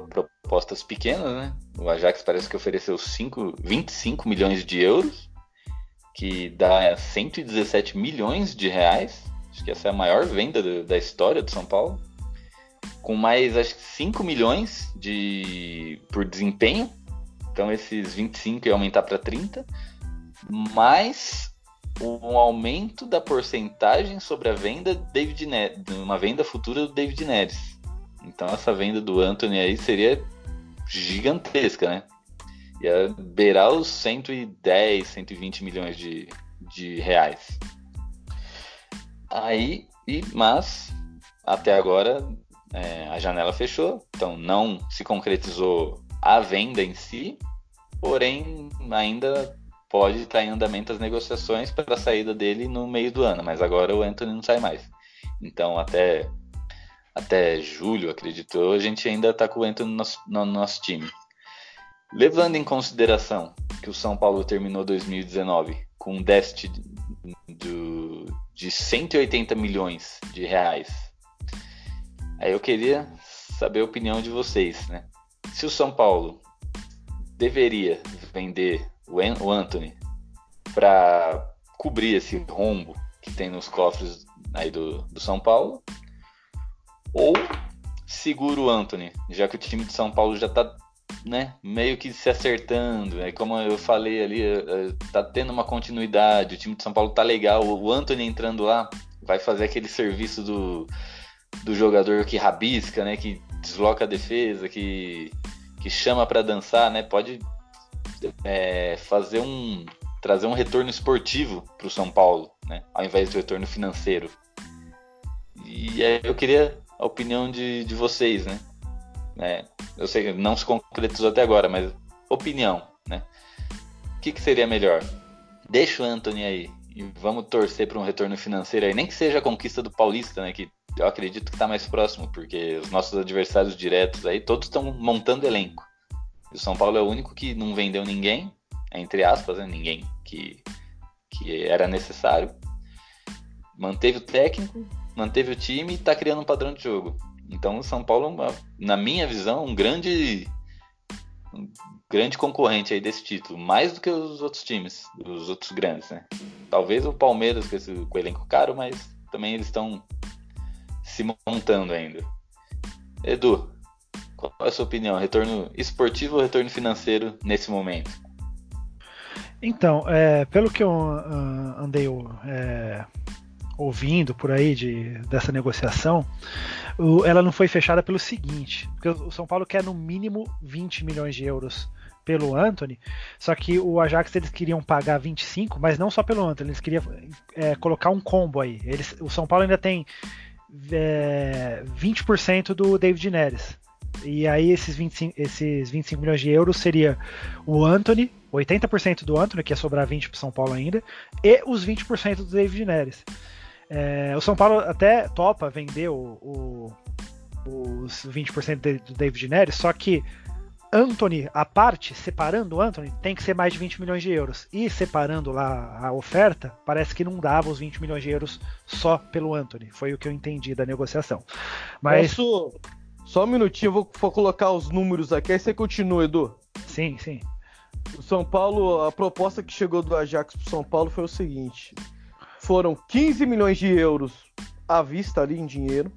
propostas pequenas, né? O Ajax parece que ofereceu 5, 25 milhões de euros, que dá 117 milhões de reais. Acho que essa é a maior venda do, da história do São Paulo. Com mais, acho que 5 milhões de, por desempenho. Então esses 25 ia aumentar para 30. Mais um aumento da porcentagem sobre a venda David Neres, uma venda futura do David Neres. Então essa venda do Anthony aí seria gigantesca, né? Ia beirar os 110, 120 milhões de, de reais. Aí, e, mas até agora é, a janela fechou, então não se concretizou a venda em si, porém ainda pode estar em andamento as negociações para a saída dele no meio do ano, mas agora o Anthony não sai mais. Então até até julho, acredito a gente ainda está com o Anthony no nosso, no nosso time. Levando em consideração que o São Paulo terminou 2019 com um déficit do, de 180 milhões de reais, aí eu queria saber a opinião de vocês, né? Se o São Paulo deveria vender o Anthony para cobrir esse rombo que tem nos cofres aí do, do São Paulo, ou segura o Anthony, já que o time de São Paulo já tá né, meio que se acertando. É como eu falei ali, é, é, tá tendo uma continuidade. O time de São Paulo tá legal. O Anthony entrando lá vai fazer aquele serviço do, do jogador que rabisca, né, que desloca a defesa, que, que chama para dançar, né? Pode é, fazer um trazer um retorno esportivo para o São Paulo, né? Ao invés do retorno financeiro. E aí eu queria a opinião de, de vocês, né? É, eu sei que não se concretizou até agora, mas opinião, né? O que, que seria melhor? Deixa o Anthony aí e vamos torcer para um retorno financeiro aí, nem que seja a conquista do Paulista, né? Que eu acredito que está mais próximo, porque os nossos adversários diretos aí todos estão montando elenco. O São Paulo é o único que não vendeu ninguém, entre aspas, né? ninguém que, que era necessário. Manteve o técnico, manteve o time e está criando um padrão de jogo. Então o São Paulo, na minha visão, um grande um grande concorrente aí desse título, mais do que os outros times, os outros grandes, né? Talvez o Palmeiras com, esse, com o elenco caro, mas também eles estão se montando ainda. Edu, qual é a sua opinião? Retorno esportivo ou retorno financeiro nesse momento? Então, é, pelo que eu uh, andei é, ouvindo por aí de, dessa negociação, o, ela não foi fechada pelo seguinte: porque o São Paulo quer no mínimo 20 milhões de euros pelo Anthony, só que o Ajax eles queriam pagar 25, mas não só pelo Anthony, eles queriam é, colocar um combo aí. Eles, o São Paulo ainda tem é, 20% do David Neres. E aí esses 25, esses 25 milhões de euros seria o Anthony, 80% do Anthony, que ia sobrar 20 para São Paulo ainda, e os 20% do David Neres. É, o São Paulo até topa vender o, o, os 20% do David Neres, só que Anthony, a parte, separando o Anthony, tem que ser mais de 20 milhões de euros. E separando lá a oferta, parece que não dava os 20 milhões de euros só pelo Anthony. Foi o que eu entendi da negociação. Mas. Posso... Só um minutinho, eu vou, vou colocar os números aqui, aí você continua, Edu. Sim, sim. O São Paulo, a proposta que chegou do Ajax pro São Paulo foi o seguinte: foram 15 milhões de euros à vista ali em dinheiro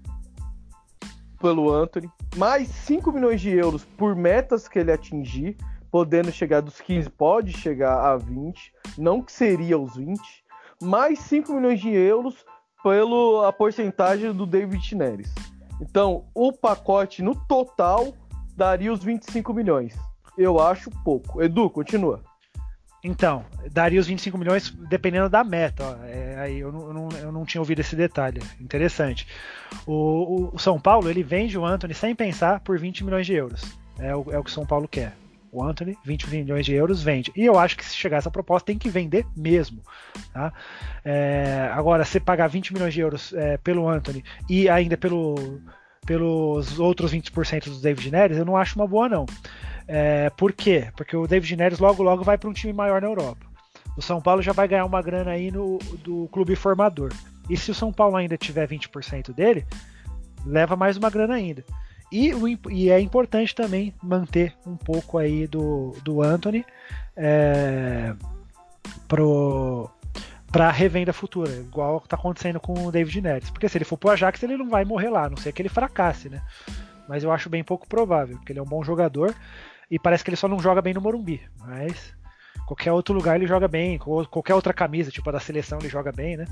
pelo Anthony, mais 5 milhões de euros por metas que ele atingir, podendo chegar dos 15, pode chegar a 20, não que seria os 20, mais 5 milhões de euros pela porcentagem do David Neres. Então, o pacote no total daria os 25 milhões. Eu acho pouco. Edu, continua. Então, daria os 25 milhões dependendo da meta. Ó. Aí eu não, eu, não, eu não tinha ouvido esse detalhe. Interessante. O, o, São Paulo ele vende o Anthony sem pensar por 20 milhões de euros. É o, é o que o São Paulo quer. O Anthony, 20 milhões de euros, vende. E eu acho que se chegar essa proposta, tem que vender mesmo. Tá? É, agora, se pagar 20 milhões de euros é, pelo Anthony e ainda pelo, pelos outros 20% do David Neres, eu não acho uma boa, não. É, por quê? Porque o David Neres logo logo vai para um time maior na Europa. O São Paulo já vai ganhar uma grana aí no, do clube formador. E se o São Paulo ainda tiver 20% dele, leva mais uma grana ainda. E, e, é importante também manter um pouco aí do, do Anthony é, para revenda futura, igual está acontecendo com o David Neres. Porque se ele for pro Ajax, ele não vai morrer lá, a não ser que ele fracasse, né? Mas eu acho bem pouco provável, porque ele é um bom jogador e parece que ele só não joga bem no Morumbi. Mas qualquer outro lugar ele joga bem, qualquer outra camisa, tipo a da seleção, ele joga bem, né?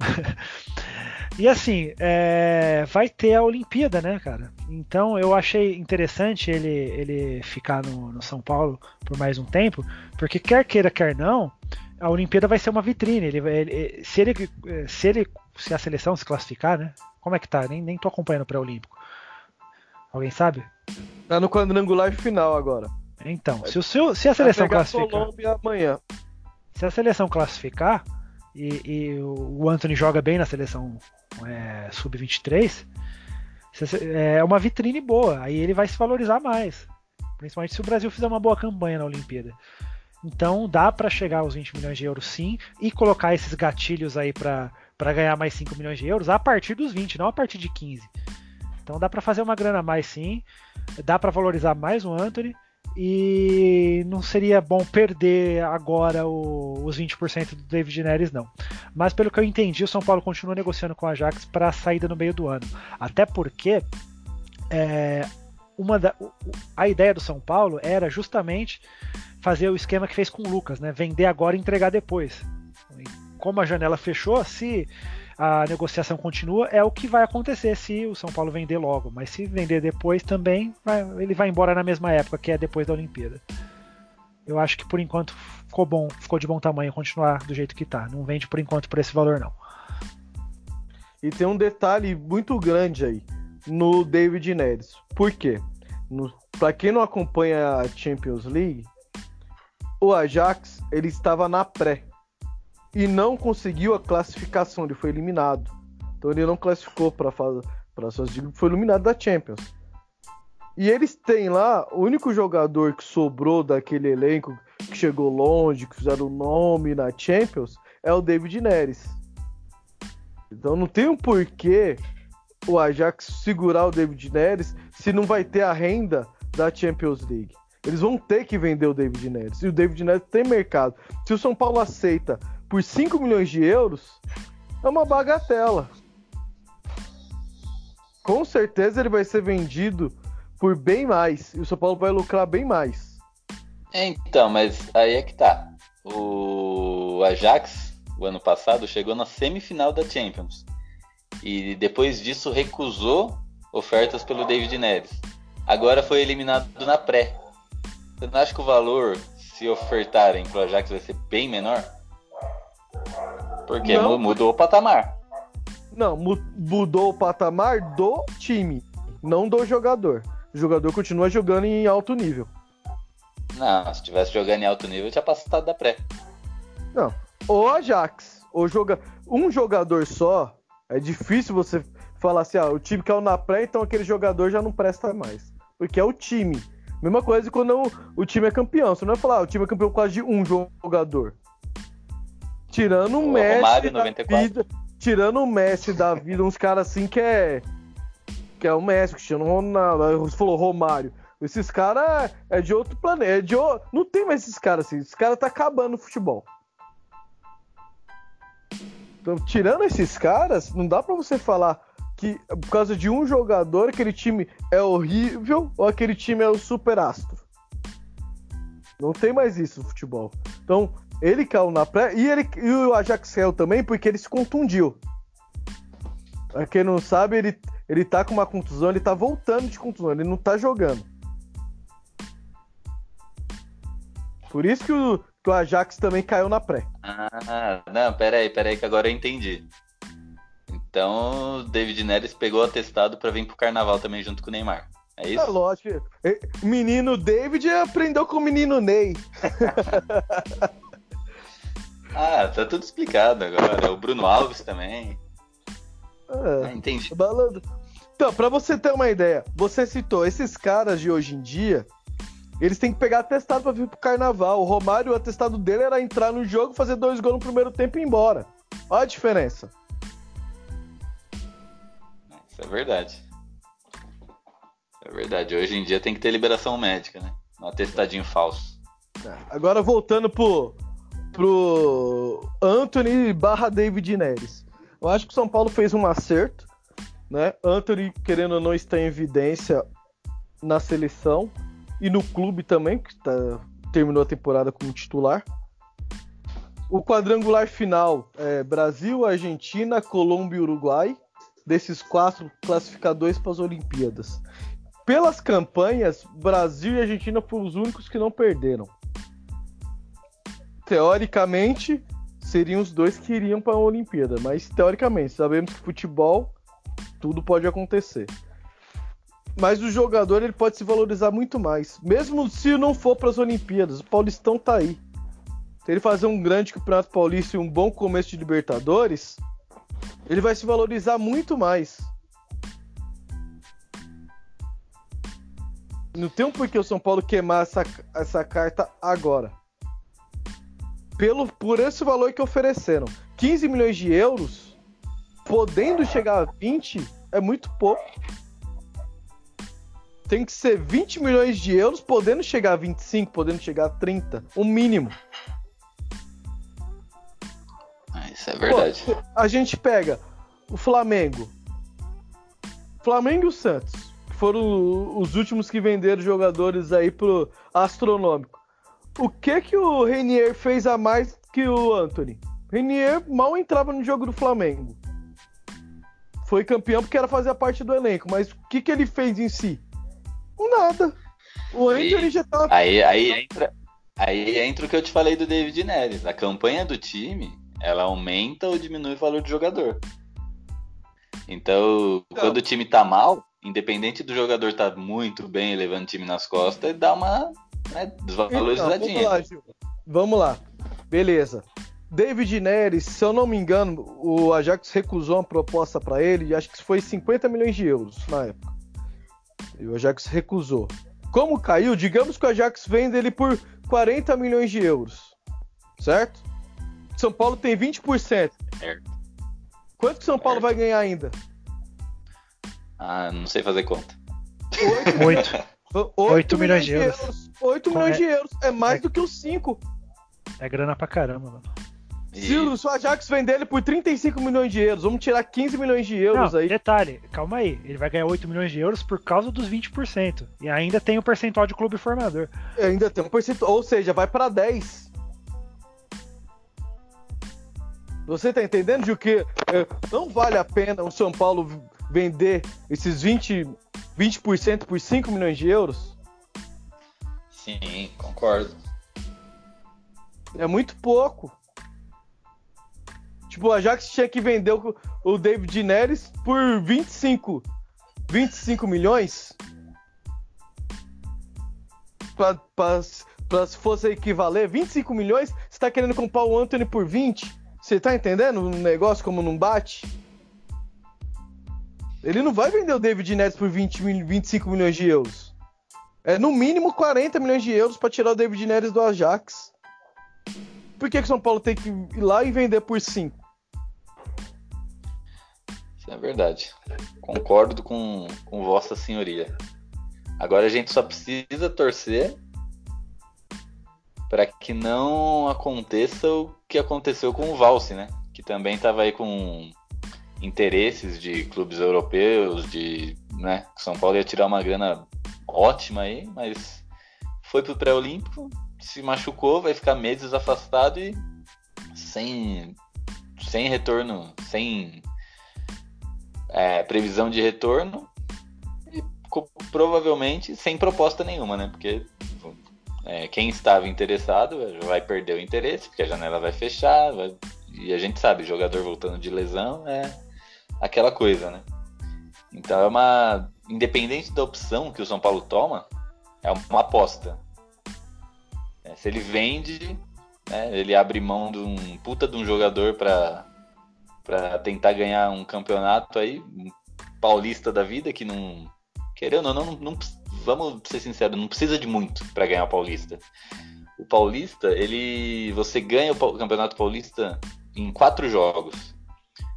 [laughs] e assim, é, vai ter a Olimpíada, né, cara? Então eu achei interessante ele, ele ficar no, no, São Paulo por mais um tempo, porque quer queira, quer não, a Olimpíada vai ser uma vitrine. Ele, ele, se, ele, se ele, se a seleção se classificar, né? Como é que tá? Nem, nem tô acompanhando o pré-olímpico. Alguém sabe? Tá no quadrangular final agora. Então, se, o seu, se a seleção classificar. Colômbia amanhã. Se a seleção classificar, e, e o Anthony joga bem na seleção é, sub-23, é uma vitrine boa. Aí ele vai se valorizar mais. Principalmente se o Brasil fizer uma boa campanha na Olimpíada. Então dá para chegar aos 20 milhões de euros sim e colocar esses gatilhos aí para ganhar mais 5 milhões de euros a partir dos 20, não a partir de 15. Então dá para fazer uma grana a mais sim, dá para valorizar mais o Anthony e não seria bom perder agora o, os 20% do David Neres, não. Mas pelo que eu entendi, o São Paulo continua negociando com a Ajax para a saída no meio do ano. Até porque é, uma da, a ideia do São Paulo era justamente fazer o esquema que fez com o Lucas, né? Vender agora e entregar depois. Como a janela fechou, se a negociação continua, é o que vai acontecer se o São Paulo vender logo. Mas se vender depois também, vai, ele vai embora na mesma época, que é depois da Olimpíada. Eu acho que por enquanto ficou bom, ficou de bom tamanho continuar do jeito que tá. Não vende por enquanto por esse valor, não. E tem um detalhe muito grande aí no David Neres. Por quê? Para quem não acompanha a Champions League, o Ajax ele estava na pré e não conseguiu a classificação, ele foi eliminado. Então ele não classificou para para suas foi eliminado da Champions. E eles têm lá o único jogador que sobrou daquele elenco que chegou longe, que fizeram o nome na Champions, é o David Neres. Então não tem um porquê o Ajax segurar o David Neres se não vai ter a renda da Champions League. Eles vão ter que vender o David Neres. E o David Neres tem mercado. Se o São Paulo aceita por 5 milhões de euros, é uma bagatela. Com certeza ele vai ser vendido por bem mais. E o São Paulo vai lucrar bem mais. Então, mas aí é que tá. O Ajax, o ano passado, chegou na semifinal da Champions. E depois disso recusou ofertas pelo David Neres. Agora foi eliminado na pré. Você não acha que o valor, se ofertarem pro Ajax, vai ser bem menor? Porque não, mudou o patamar. Não, mudou o patamar do time, não do jogador. O jogador continua jogando em alto nível. Não, se tivesse jogando em alto nível, tinha passado da pré. Não. O Ajax, o joga... um jogador só, é difícil você falar assim, ah, o time caiu na pré, então aquele jogador já não presta mais. Porque é o time. Mesma coisa quando o, o time é campeão. Você não vai falar, ah, o time é campeão por causa de um jogador. Tirando o, Messi Romário, da 94. vida, tirando o Messi da vida, uns caras assim que é que é o Messi, Cristiano Ronaldo, você falou Romário. Esses caras é de outro planeta, é de o... não tem mais esses caras assim. Esses caras tá acabando o futebol. Então, tirando esses caras, não dá para você falar que por causa de um jogador aquele time é horrível ou aquele time é o super astro. Não tem mais isso no futebol. Então, ele caiu na pré e, ele, e o Ajax caiu também porque ele se contundiu. Pra quem não sabe, ele, ele tá com uma contusão, ele tá voltando de contusão, ele não tá jogando. Por isso que o, que o Ajax também caiu na pré. Ah, não, peraí, peraí, que agora eu entendi. Então, o David Neres pegou o atestado para vir pro carnaval também junto com o Neymar. É isso? É lógico. Menino David aprendeu com o menino Ney. [laughs] Ah, tá tudo explicado agora. O Bruno Alves também. É, ah, entendi. Balando. Então, pra você ter uma ideia, você citou esses caras de hoje em dia, Eles têm que pegar atestado pra vir pro carnaval. O Romário, o atestado dele era entrar no jogo, fazer dois gols no primeiro tempo e ir embora. Olha a diferença. Isso é verdade. É verdade. Hoje em dia tem que ter liberação médica, né? Um atestadinho falso. É, Agora voltando pro, pro Anthony barra David Neres. Eu acho que o São Paulo fez um acerto, né? Anthony, querendo ou não, está em evidência na seleção e no clube também, que tá, terminou a temporada como titular. O quadrangular final é Brasil, Argentina, Colômbia e Uruguai. Desses quatro, classificar dois para as Olimpíadas. Pelas campanhas, Brasil e Argentina foram os únicos que não perderam. Teoricamente, seriam os dois que iriam para a Olimpíada, mas teoricamente, sabemos que futebol tudo pode acontecer. Mas o jogador ele pode se valorizar muito mais, mesmo se não for para as Olimpíadas. O Paulistão tá aí. Se ele fazer um grande campeonato paulista e um bom começo de Libertadores, ele vai se valorizar muito mais. Não tem um porquê o São Paulo queimar essa, essa carta agora. Pelo, por esse valor que ofereceram. 15 milhões de euros, podendo chegar a 20, é muito pouco. Tem que ser 20 milhões de euros, podendo chegar a 25, podendo chegar a 30. O mínimo. Ah, isso é verdade. Pô, a gente pega o Flamengo. Flamengo e o Santos, que foram os últimos que venderam jogadores aí pro astronômico. O que que o Renier fez a mais que o Anthony? Renier mal entrava no jogo do Flamengo. Foi campeão porque era fazer parte do elenco, mas o que que ele fez em si? Nada. O Anthony já tava Aí, aí, entra, aí entra o que eu te falei do David Neres. A campanha do time, ela aumenta ou diminui o valor do jogador. Então, Não. quando o time tá mal, independente do jogador tá muito bem levando o time nas costas, dá uma né, Então, desvalorizadinha. vamos lá, Gil. Vamos lá. Beleza. David Neres, se eu não me engano, o Ajax recusou uma proposta para ele, e acho que foi 50 milhões de euros na época. E o Ajax recusou. Como caiu, digamos que o Ajax vende ele por 40 milhões de euros. Certo? São Paulo tem 20%. Certo. Quanto que São Paulo Certo. vai ganhar ainda? Ah, não sei fazer conta. 8. 8, [laughs] Oito milhões de euros. 8 Como milhões é? de euros. É mais É. do que os 5. É grana pra caramba, mano. E- Se o se o Ajax vender ele por 35 milhões de euros, vamos tirar 15 milhões de euros Não, aí. detalhe, calma aí. Ele vai ganhar 8 milhões de euros por causa dos 20%. E ainda tem o percentual de clube formador. Ainda tem um percentual, ou seja, vai para 10. Você tá entendendo, Gil, que é, não vale a pena o São Paulo vender esses 20, 20% por 5 milhões de euros? Sim, concordo. É muito pouco. Tipo, o Ajax tinha que vender o, o David Neres por 25, 25 milhões. Pra, pra- pra se fosse equivaler, 25 milhões, você tá querendo comprar o Anthony por 20? Você tá entendendo o negócio como não bate? Ele não vai vender o David Neres por 20, mil- 25 milhões de euros. É no mínimo 40 milhões de euros pra tirar o David Neres do Ajax. Por que, que São Paulo tem que ir lá e vender por 5? Isso é verdade. Concordo com, com Vossa Senhoria. Agora a gente só precisa torcer para que não aconteça o que aconteceu com o Valse, né? Que também estava aí com interesses de clubes europeus, de, né? São Paulo ia tirar uma grana ótima aí, mas foi pro pré-olímpico, se machucou, vai ficar meses afastado e sem sem retorno, sem é, previsão de retorno e provavelmente sem proposta nenhuma, né? Porque é, quem estava interessado vai perder o interesse, porque a janela vai fechar, vai- e a gente sabe, jogador voltando de lesão é aquela coisa, né? Então é uma. Independente da opção que o São Paulo toma, é uma aposta. É, se ele vende, né, ele abre mão de um puta de um jogador para para tentar ganhar um campeonato aí, paulista da vida que não querendo ou não, não, não vamos ser sinceros, não precisa de muito para ganhar o Paulista. O Paulista, ele, você ganha o Campeonato Paulista em quatro jogos,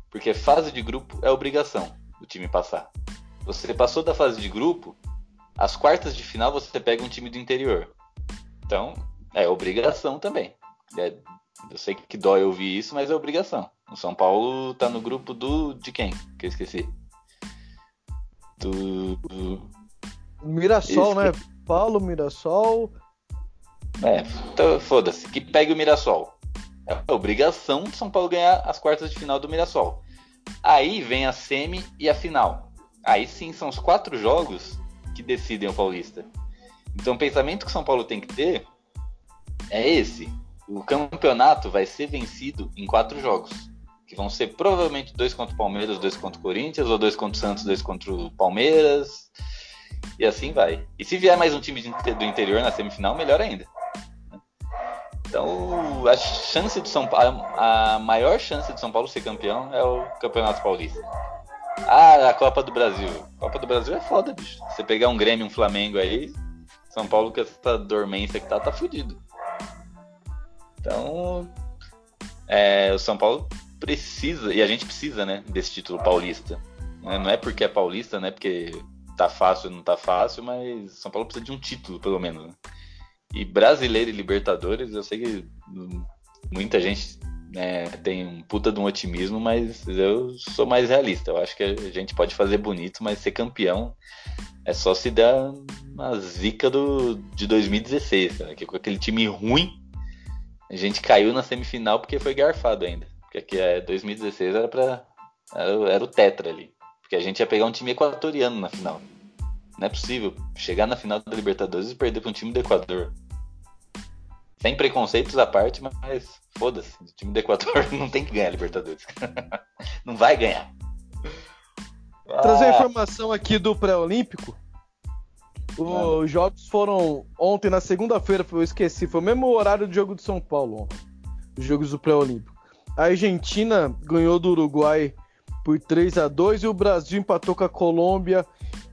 porque fase de grupo é obrigação o time passar. Você passou da fase de grupo, as quartas de final você pega um time do interior. Então, é obrigação também. É, eu sei que dói ouvir isso, mas é obrigação. O São Paulo tá no grupo do. de quem? Que eu esqueci. Do. do... Mirassol, né? Paulo, Mirassol. É, então, foda-se. Que pegue o Mirassol. É obrigação do São Paulo ganhar as quartas de final do Mirassol. Aí vem a semi e a final. Aí sim são os quatro jogos que decidem o Paulista. Então o pensamento que São Paulo tem que ter é esse. O campeonato vai ser vencido em quatro jogos. Que vão ser provavelmente dois contra o Palmeiras, dois contra o Corinthians, ou dois contra o Santos, dois contra o Palmeiras. E assim vai. E se vier mais um time do interior na semifinal, melhor ainda. Então, a chance de São Paulo, a maior chance de São Paulo ser campeão é o Campeonato Paulista. Ah, a Copa do Brasil. Copa do Brasil é foda, bicho. Você pegar um Grêmio, um Flamengo aí, São Paulo com essa dormência que tá, tá fudido. Então, é, o São Paulo precisa, e a gente precisa, né, desse título paulista. Né, não é porque é paulista, né, porque tá fácil ou não tá fácil, mas São Paulo precisa de um título, pelo menos. Né? E brasileiro e Libertadores, eu sei que muita gente né, tem um puta de um otimismo, mas eu sou mais realista. Eu acho que a gente pode fazer bonito, mas ser campeão é só se dar uma zica do, de 2016, cara, que com aquele time ruim a gente caiu na semifinal porque foi garfado ainda. Porque aqui é 2016 era para era, era, o tetra ali. Porque a gente ia pegar um time equatoriano na final. Não é possível chegar na final da Libertadores e perder para um time do Equador. Sem preconceitos à parte, mas foda-se. O time do Equador [laughs] não tem que ganhar a Libertadores. [laughs] não vai ganhar. Trazer ah. informação aqui do pré-olímpico. Os jogos foram ontem, na segunda-feira, eu esqueci, foi o mesmo horário do jogo de São Paulo ontem. Os jogos do pré-olímpico. A Argentina ganhou do Uruguai por 3 a 2 e o Brasil empatou com a Colômbia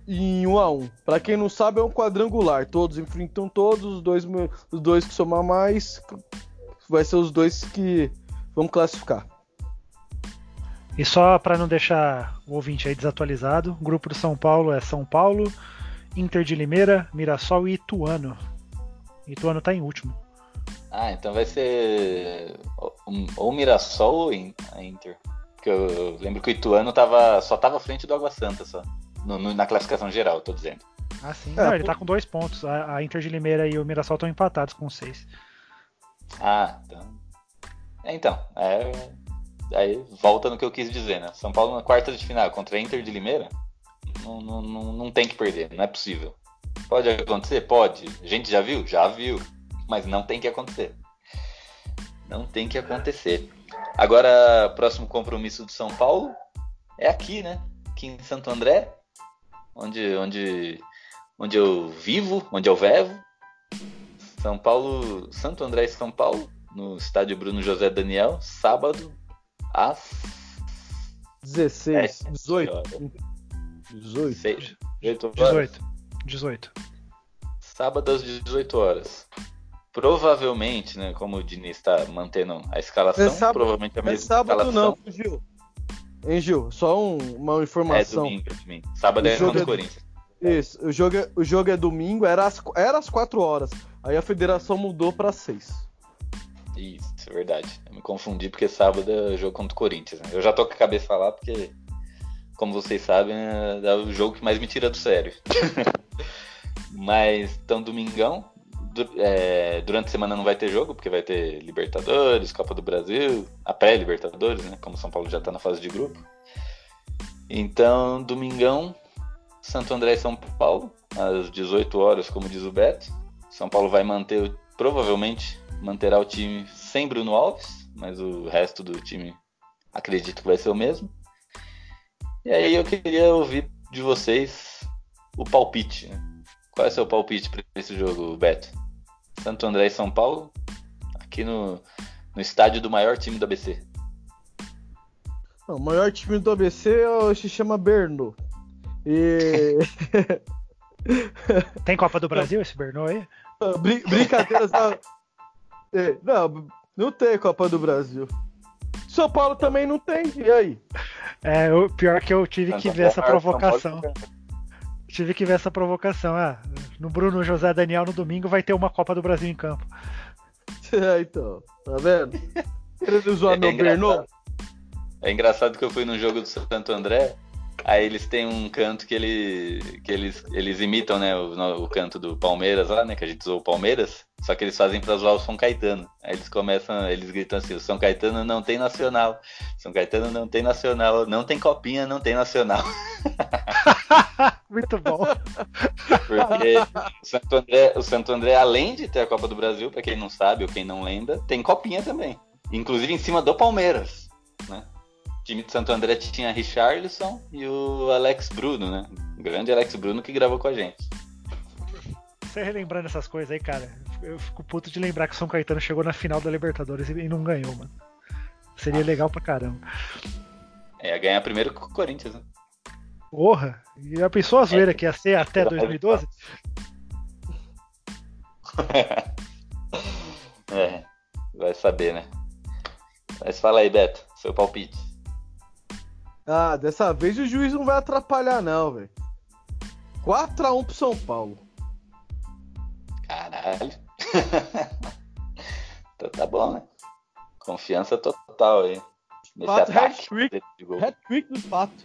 em 1 a 1 Para quem não sabe, é um quadrangular. Todos enfrentam todos, os dois, os dois que somar mais vai ser os dois que vão classificar. E só para não deixar o ouvinte aí desatualizado, o grupo do São Paulo é São Paulo, Inter de Limeira, Mirassol e Ituano. Ituano tá em último. Ah, então vai ser ou Mirassol ou Inter. Porque eu lembro que o Ituano tava, só tava à frente do Água Santa só. No, no, na classificação geral, tô dizendo. Ah, sim. É, Não, ele tá com dois pontos. A, a, Inter de Limeira e o Mirassol estão empatados com seis. Ah, então. É, então. É... Aí volta no que eu quis dizer, né? São Paulo na quarta de final contra a Inter de Limeira não, não, não, não tem que perder, não é possível. Pode acontecer? Pode. A gente já viu? Já viu. Mas não tem que acontecer. Não tem que acontecer. Agora, próximo compromisso do São Paulo é aqui, né? Aqui em Santo André, onde, onde, onde eu vivo, onde eu vevo. São Paulo, Santo André e São Paulo, no estádio Bruno José Daniel, sábado às 16, 18. 18? 6, 18 18. 18. Sábado às 18 horas. Provavelmente, né, como o Diniz está mantendo a escalação, é sábado, provavelmente a mesma é sábado escalação. não, Gil. Hein, Gil? Só um, uma informação. É domingo, é domingo. Sábado o é contra o Corinthians. Isso, o jogo, é, o jogo é domingo, era às, era às 4 horas. Aí a federação mudou para 6. Isso, é verdade. Eu me confundi porque sábado é jogo contra o Corinthians. Né? Eu já tô com a cabeça lá porque como vocês sabem, é o jogo que mais me tira do sério. [laughs] Mas, então, domingão, é, durante a semana não vai ter jogo, porque vai ter Libertadores, Copa do Brasil, a pré-Libertadores, né? Como São Paulo já tá na fase de grupo. Então, domingão, Santo André e São Paulo, às 18 horas, como diz o Beto. São Paulo vai manter, provavelmente, manterá o time sem Bruno Alves, mas o resto do time acredito que vai ser o mesmo. E aí eu queria ouvir de vocês o palpite. Né? Qual é o seu palpite para esse jogo, Beto? Santo André e São Paulo, aqui no, no estádio do maior time do ABC. o maior time do ABC se chama Berno. E [laughs] Tem Copa do Brasil esse Bernô aí? Brin brincadeiras da... É, não, não tem Copa do Brasil. São Paulo também não tem, e aí? É, o pior que eu tive que ver essa provocação. Tive que ver essa provocação. Ah, no Bruno José Daniel no domingo vai ter uma Copa do Brasil em campo. [laughs] É, então, tá vendo? Querendo zoar É meu engraçado. É engraçado que eu fui num jogo do Santo André, aí eles têm um canto que, ele, que eles, eles imitam, né, o, o canto do Palmeiras lá, né, que a gente zoou o Palmeiras, só que eles fazem pra zoar o São Caetano. Aí eles começam, eles gritam assim, o São Caetano não tem nacional, São Caetano não tem nacional, não tem copinha, não tem nacional. [laughs] Muito bom. Porque o Santo André, o Santo André, além de ter a Copa do Brasil, pra quem não sabe ou quem não lembra, tem copinha também. Inclusive em cima do Palmeiras, né? O time de Santo André tinha Richarlison e o Alex Bruno, né? O grande Alex Bruno que gravou com a gente. Você relembrando essas coisas aí, cara, eu fico puto de lembrar que o São Caetano chegou na final da Libertadores e não ganhou, mano. Seria legal pra caramba. É, ganhar primeiro com o Corinthians, né? Porra! E já pensou a zoeira que ia ser até 2012? [laughs] É, vai saber, né? Mas fala aí, Beto, seu palpite. Ah, dessa vez o juiz não vai atrapalhar, não, velho. 4x1 pro São Paulo. Caralho. [laughs] então tá bom, né? Confiança total aí. Nesse Pato ataque hat-trick. do Pato.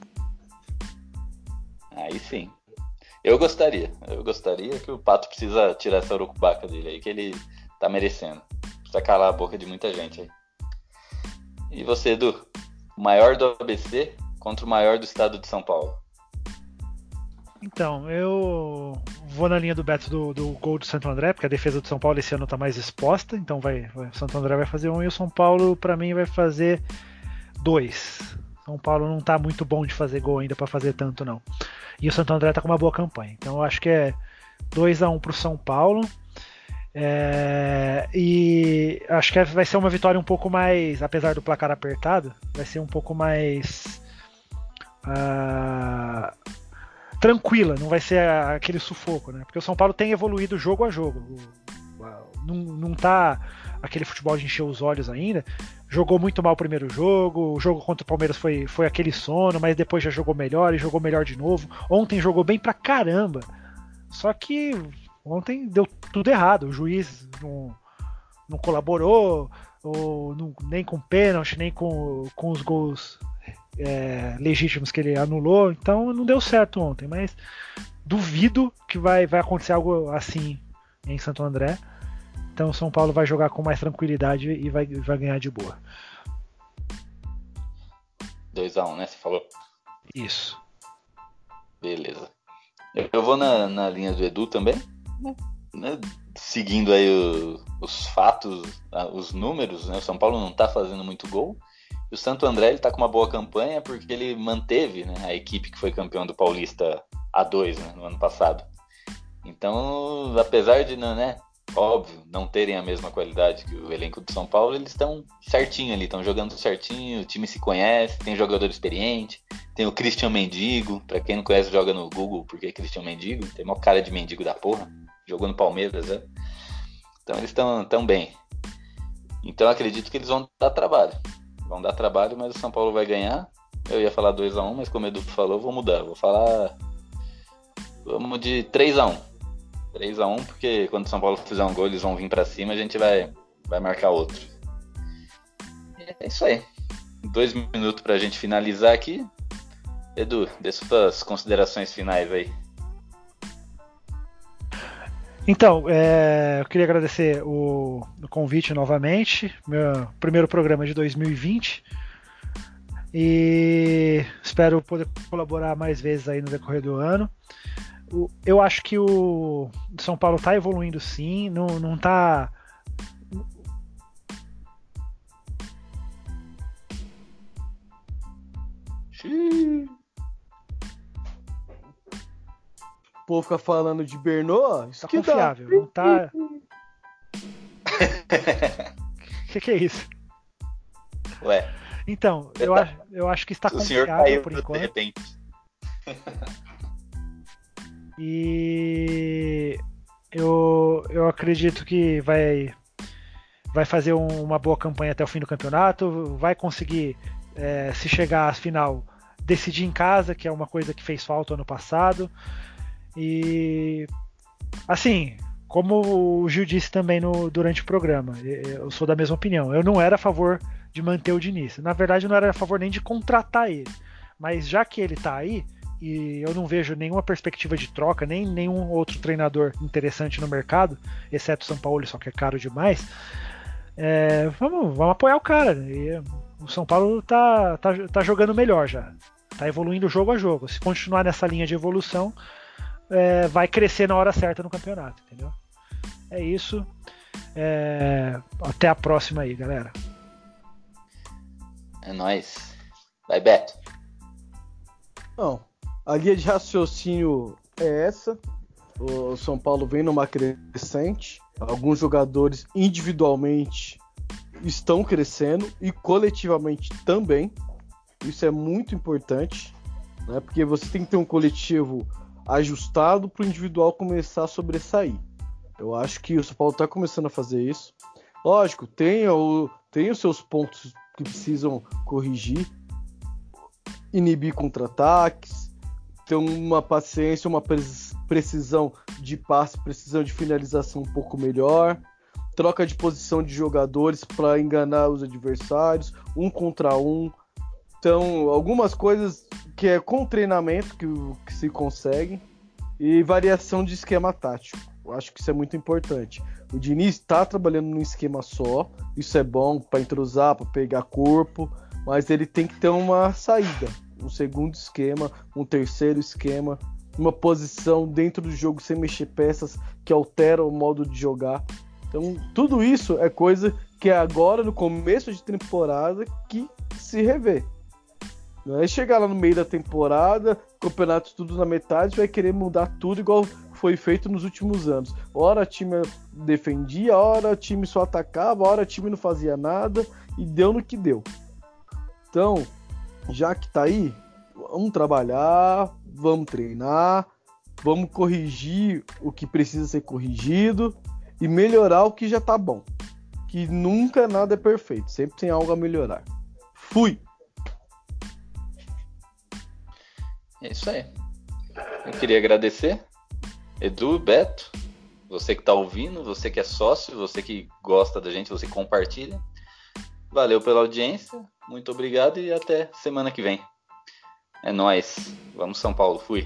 Aí sim. Eu gostaria. Eu gostaria que o Pato precisa tirar essa urucubaca dele aí, que ele tá merecendo. Precisa calar a boca de muita gente aí. E você, Edu? O maior do ABC contra o maior do estado de São Paulo. Então, eu vou na linha do Beto do, do gol do Santo André, porque a defesa do São Paulo esse ano tá mais exposta, então vai, vai- o Santo André vai fazer um e o São Paulo, pra mim, vai fazer dois. São Paulo não tá muito bom de fazer gol ainda pra fazer tanto, não. E o Santo André tá com uma boa campanha. Então eu acho que é 2 a 1 pro São Paulo. É, e acho que vai ser uma vitória um pouco mais, apesar do placar apertado, vai ser um pouco mais tranquila, não vai ser aquele sufoco, né? Porque o São Paulo tem evoluído jogo a jogo. Não, não tá aquele futebol de encher os olhos ainda. Jogou muito mal o primeiro jogo, o jogo contra o Palmeiras foi, foi aquele sono, mas depois já jogou melhor e jogou melhor de novo. Ontem jogou bem pra caramba. Só que ontem deu tudo errado. O juiz não, não colaborou, ou não- nem com pênalti, nem com, com os gols é, legítimos que ele anulou. Então não deu certo ontem. Mas duvido que vai, vai acontecer algo assim em Santo André. Então São Paulo vai jogar com mais tranquilidade e vai, vai ganhar de boa. 2x1, né? Você falou. Isso. Beleza. Eu, eu vou na, na linha do Edu também, né? Seguindo aí o- os fatos, os números, né? O São Paulo não tá fazendo muito gol. O Santo André ele tá com uma boa campanha porque ele manteve né, a equipe que foi campeão do Paulista A2 né, no ano passado. Então, apesar de, não, né, óbvio, não terem a mesma qualidade que o elenco do São Paulo, eles estão certinho ali, estão jogando certinho, o time se conhece, tem jogador experiente, tem o Christian Mendigo, pra quem não conhece, joga no Google, porque Christian Mendigo, tem uma cara de mendigo da porra, jogou no Palmeiras, né? Então eles estão tão bem. Então acredito que eles vão dar trabalho. Vão dar trabalho, mas o São Paulo vai ganhar. Eu ia falar 2x1, mas como o Edu falou, vou mudar. Vou falar. Vamos de 3x1. 3x1, porque quando o São Paulo fizer um gol, eles vão vir pra cima, a gente vai, vai marcar outro. É isso aí. Dois minutos pra gente finalizar aqui. Edu, dê suas considerações finais aí. Então, é, eu queria agradecer o, o convite novamente, meu primeiro programa de 2020. E espero poder colaborar mais vezes aí no decorrer do ano. O- eu acho que o São Paulo está evoluindo sim, não, não tá. O povo fica falando de Bernô, isso Tá que confiável, dá. não tá. O [laughs] que, que é isso? Ué, Então, eu, acho, eu acho que está o senhor confiável caiu por de enquanto. repente. E eu, eu acredito que vai, vai fazer um, uma boa campanha até o fim do campeonato, vai conseguir, é, se chegar à final, decidir em casa, que é uma coisa que fez falta ano passado. E assim, como o Gil disse também no, durante o programa, eu sou da mesma opinião. Eu não era a favor de manter o Diniz. Na verdade, eu não era a favor nem de contratar ele. Mas já que ele está aí, e eu não vejo nenhuma perspectiva de troca, nem nenhum outro treinador interessante no mercado, exceto São Paulo, só que é caro demais. É, vamos, vamos apoiar o cara. E o São Paulo tá, tá, tá jogando melhor já. Tá evoluindo jogo a jogo. Se continuar nessa linha de evolução, é, vai crescer na hora certa no campeonato, entendeu? É isso. É, até a próxima aí, galera. É nóis. Vai, Beto. Não, a linha de raciocínio é essa. O São Paulo vem numa crescente. Alguns jogadores individualmente estão crescendo e coletivamente também. Isso é muito importante, né? Porque você tem que ter um coletivo ajustado para o individual começar a sobressair. Eu acho que o São Paulo está começando a fazer isso. Lógico, tem, o, tem os seus pontos que precisam corrigir, inibir contra-ataques, ter uma paciência, uma precisão de passe, precisão de finalização um pouco melhor, troca de posição de jogadores para enganar os adversários, um contra um. Então, algumas coisas que é com treinamento que, que se consegue e variação de esquema tático. Eu acho que isso é muito importante. O Diniz está trabalhando num esquema só, isso é bom para entrosar, para pegar corpo, mas ele tem que ter uma saída um segundo esquema, um terceiro esquema, uma posição dentro do jogo sem mexer peças que altera o modo de jogar. Então, tudo isso é coisa que é agora, no começo de temporada, que se revê. Não é chegar lá no meio da temporada, campeonato tudo na metade, vai querer mudar tudo igual foi feito nos últimos anos. Ora time defendia, ora time só atacava, ora time não fazia nada e deu no que deu. Então, já que tá aí, vamos trabalhar, vamos treinar, vamos corrigir o que precisa ser corrigido e melhorar o que já tá bom. Que nunca nada é perfeito, sempre tem algo a melhorar. Fui! É isso aí. Eu queria agradecer, Edu, Beto, você que está ouvindo, você que é sócio, você que gosta da gente, você compartilha. Valeu pela audiência. Muito obrigado e até semana que vem. É nós. Vamos São Paulo. Fui.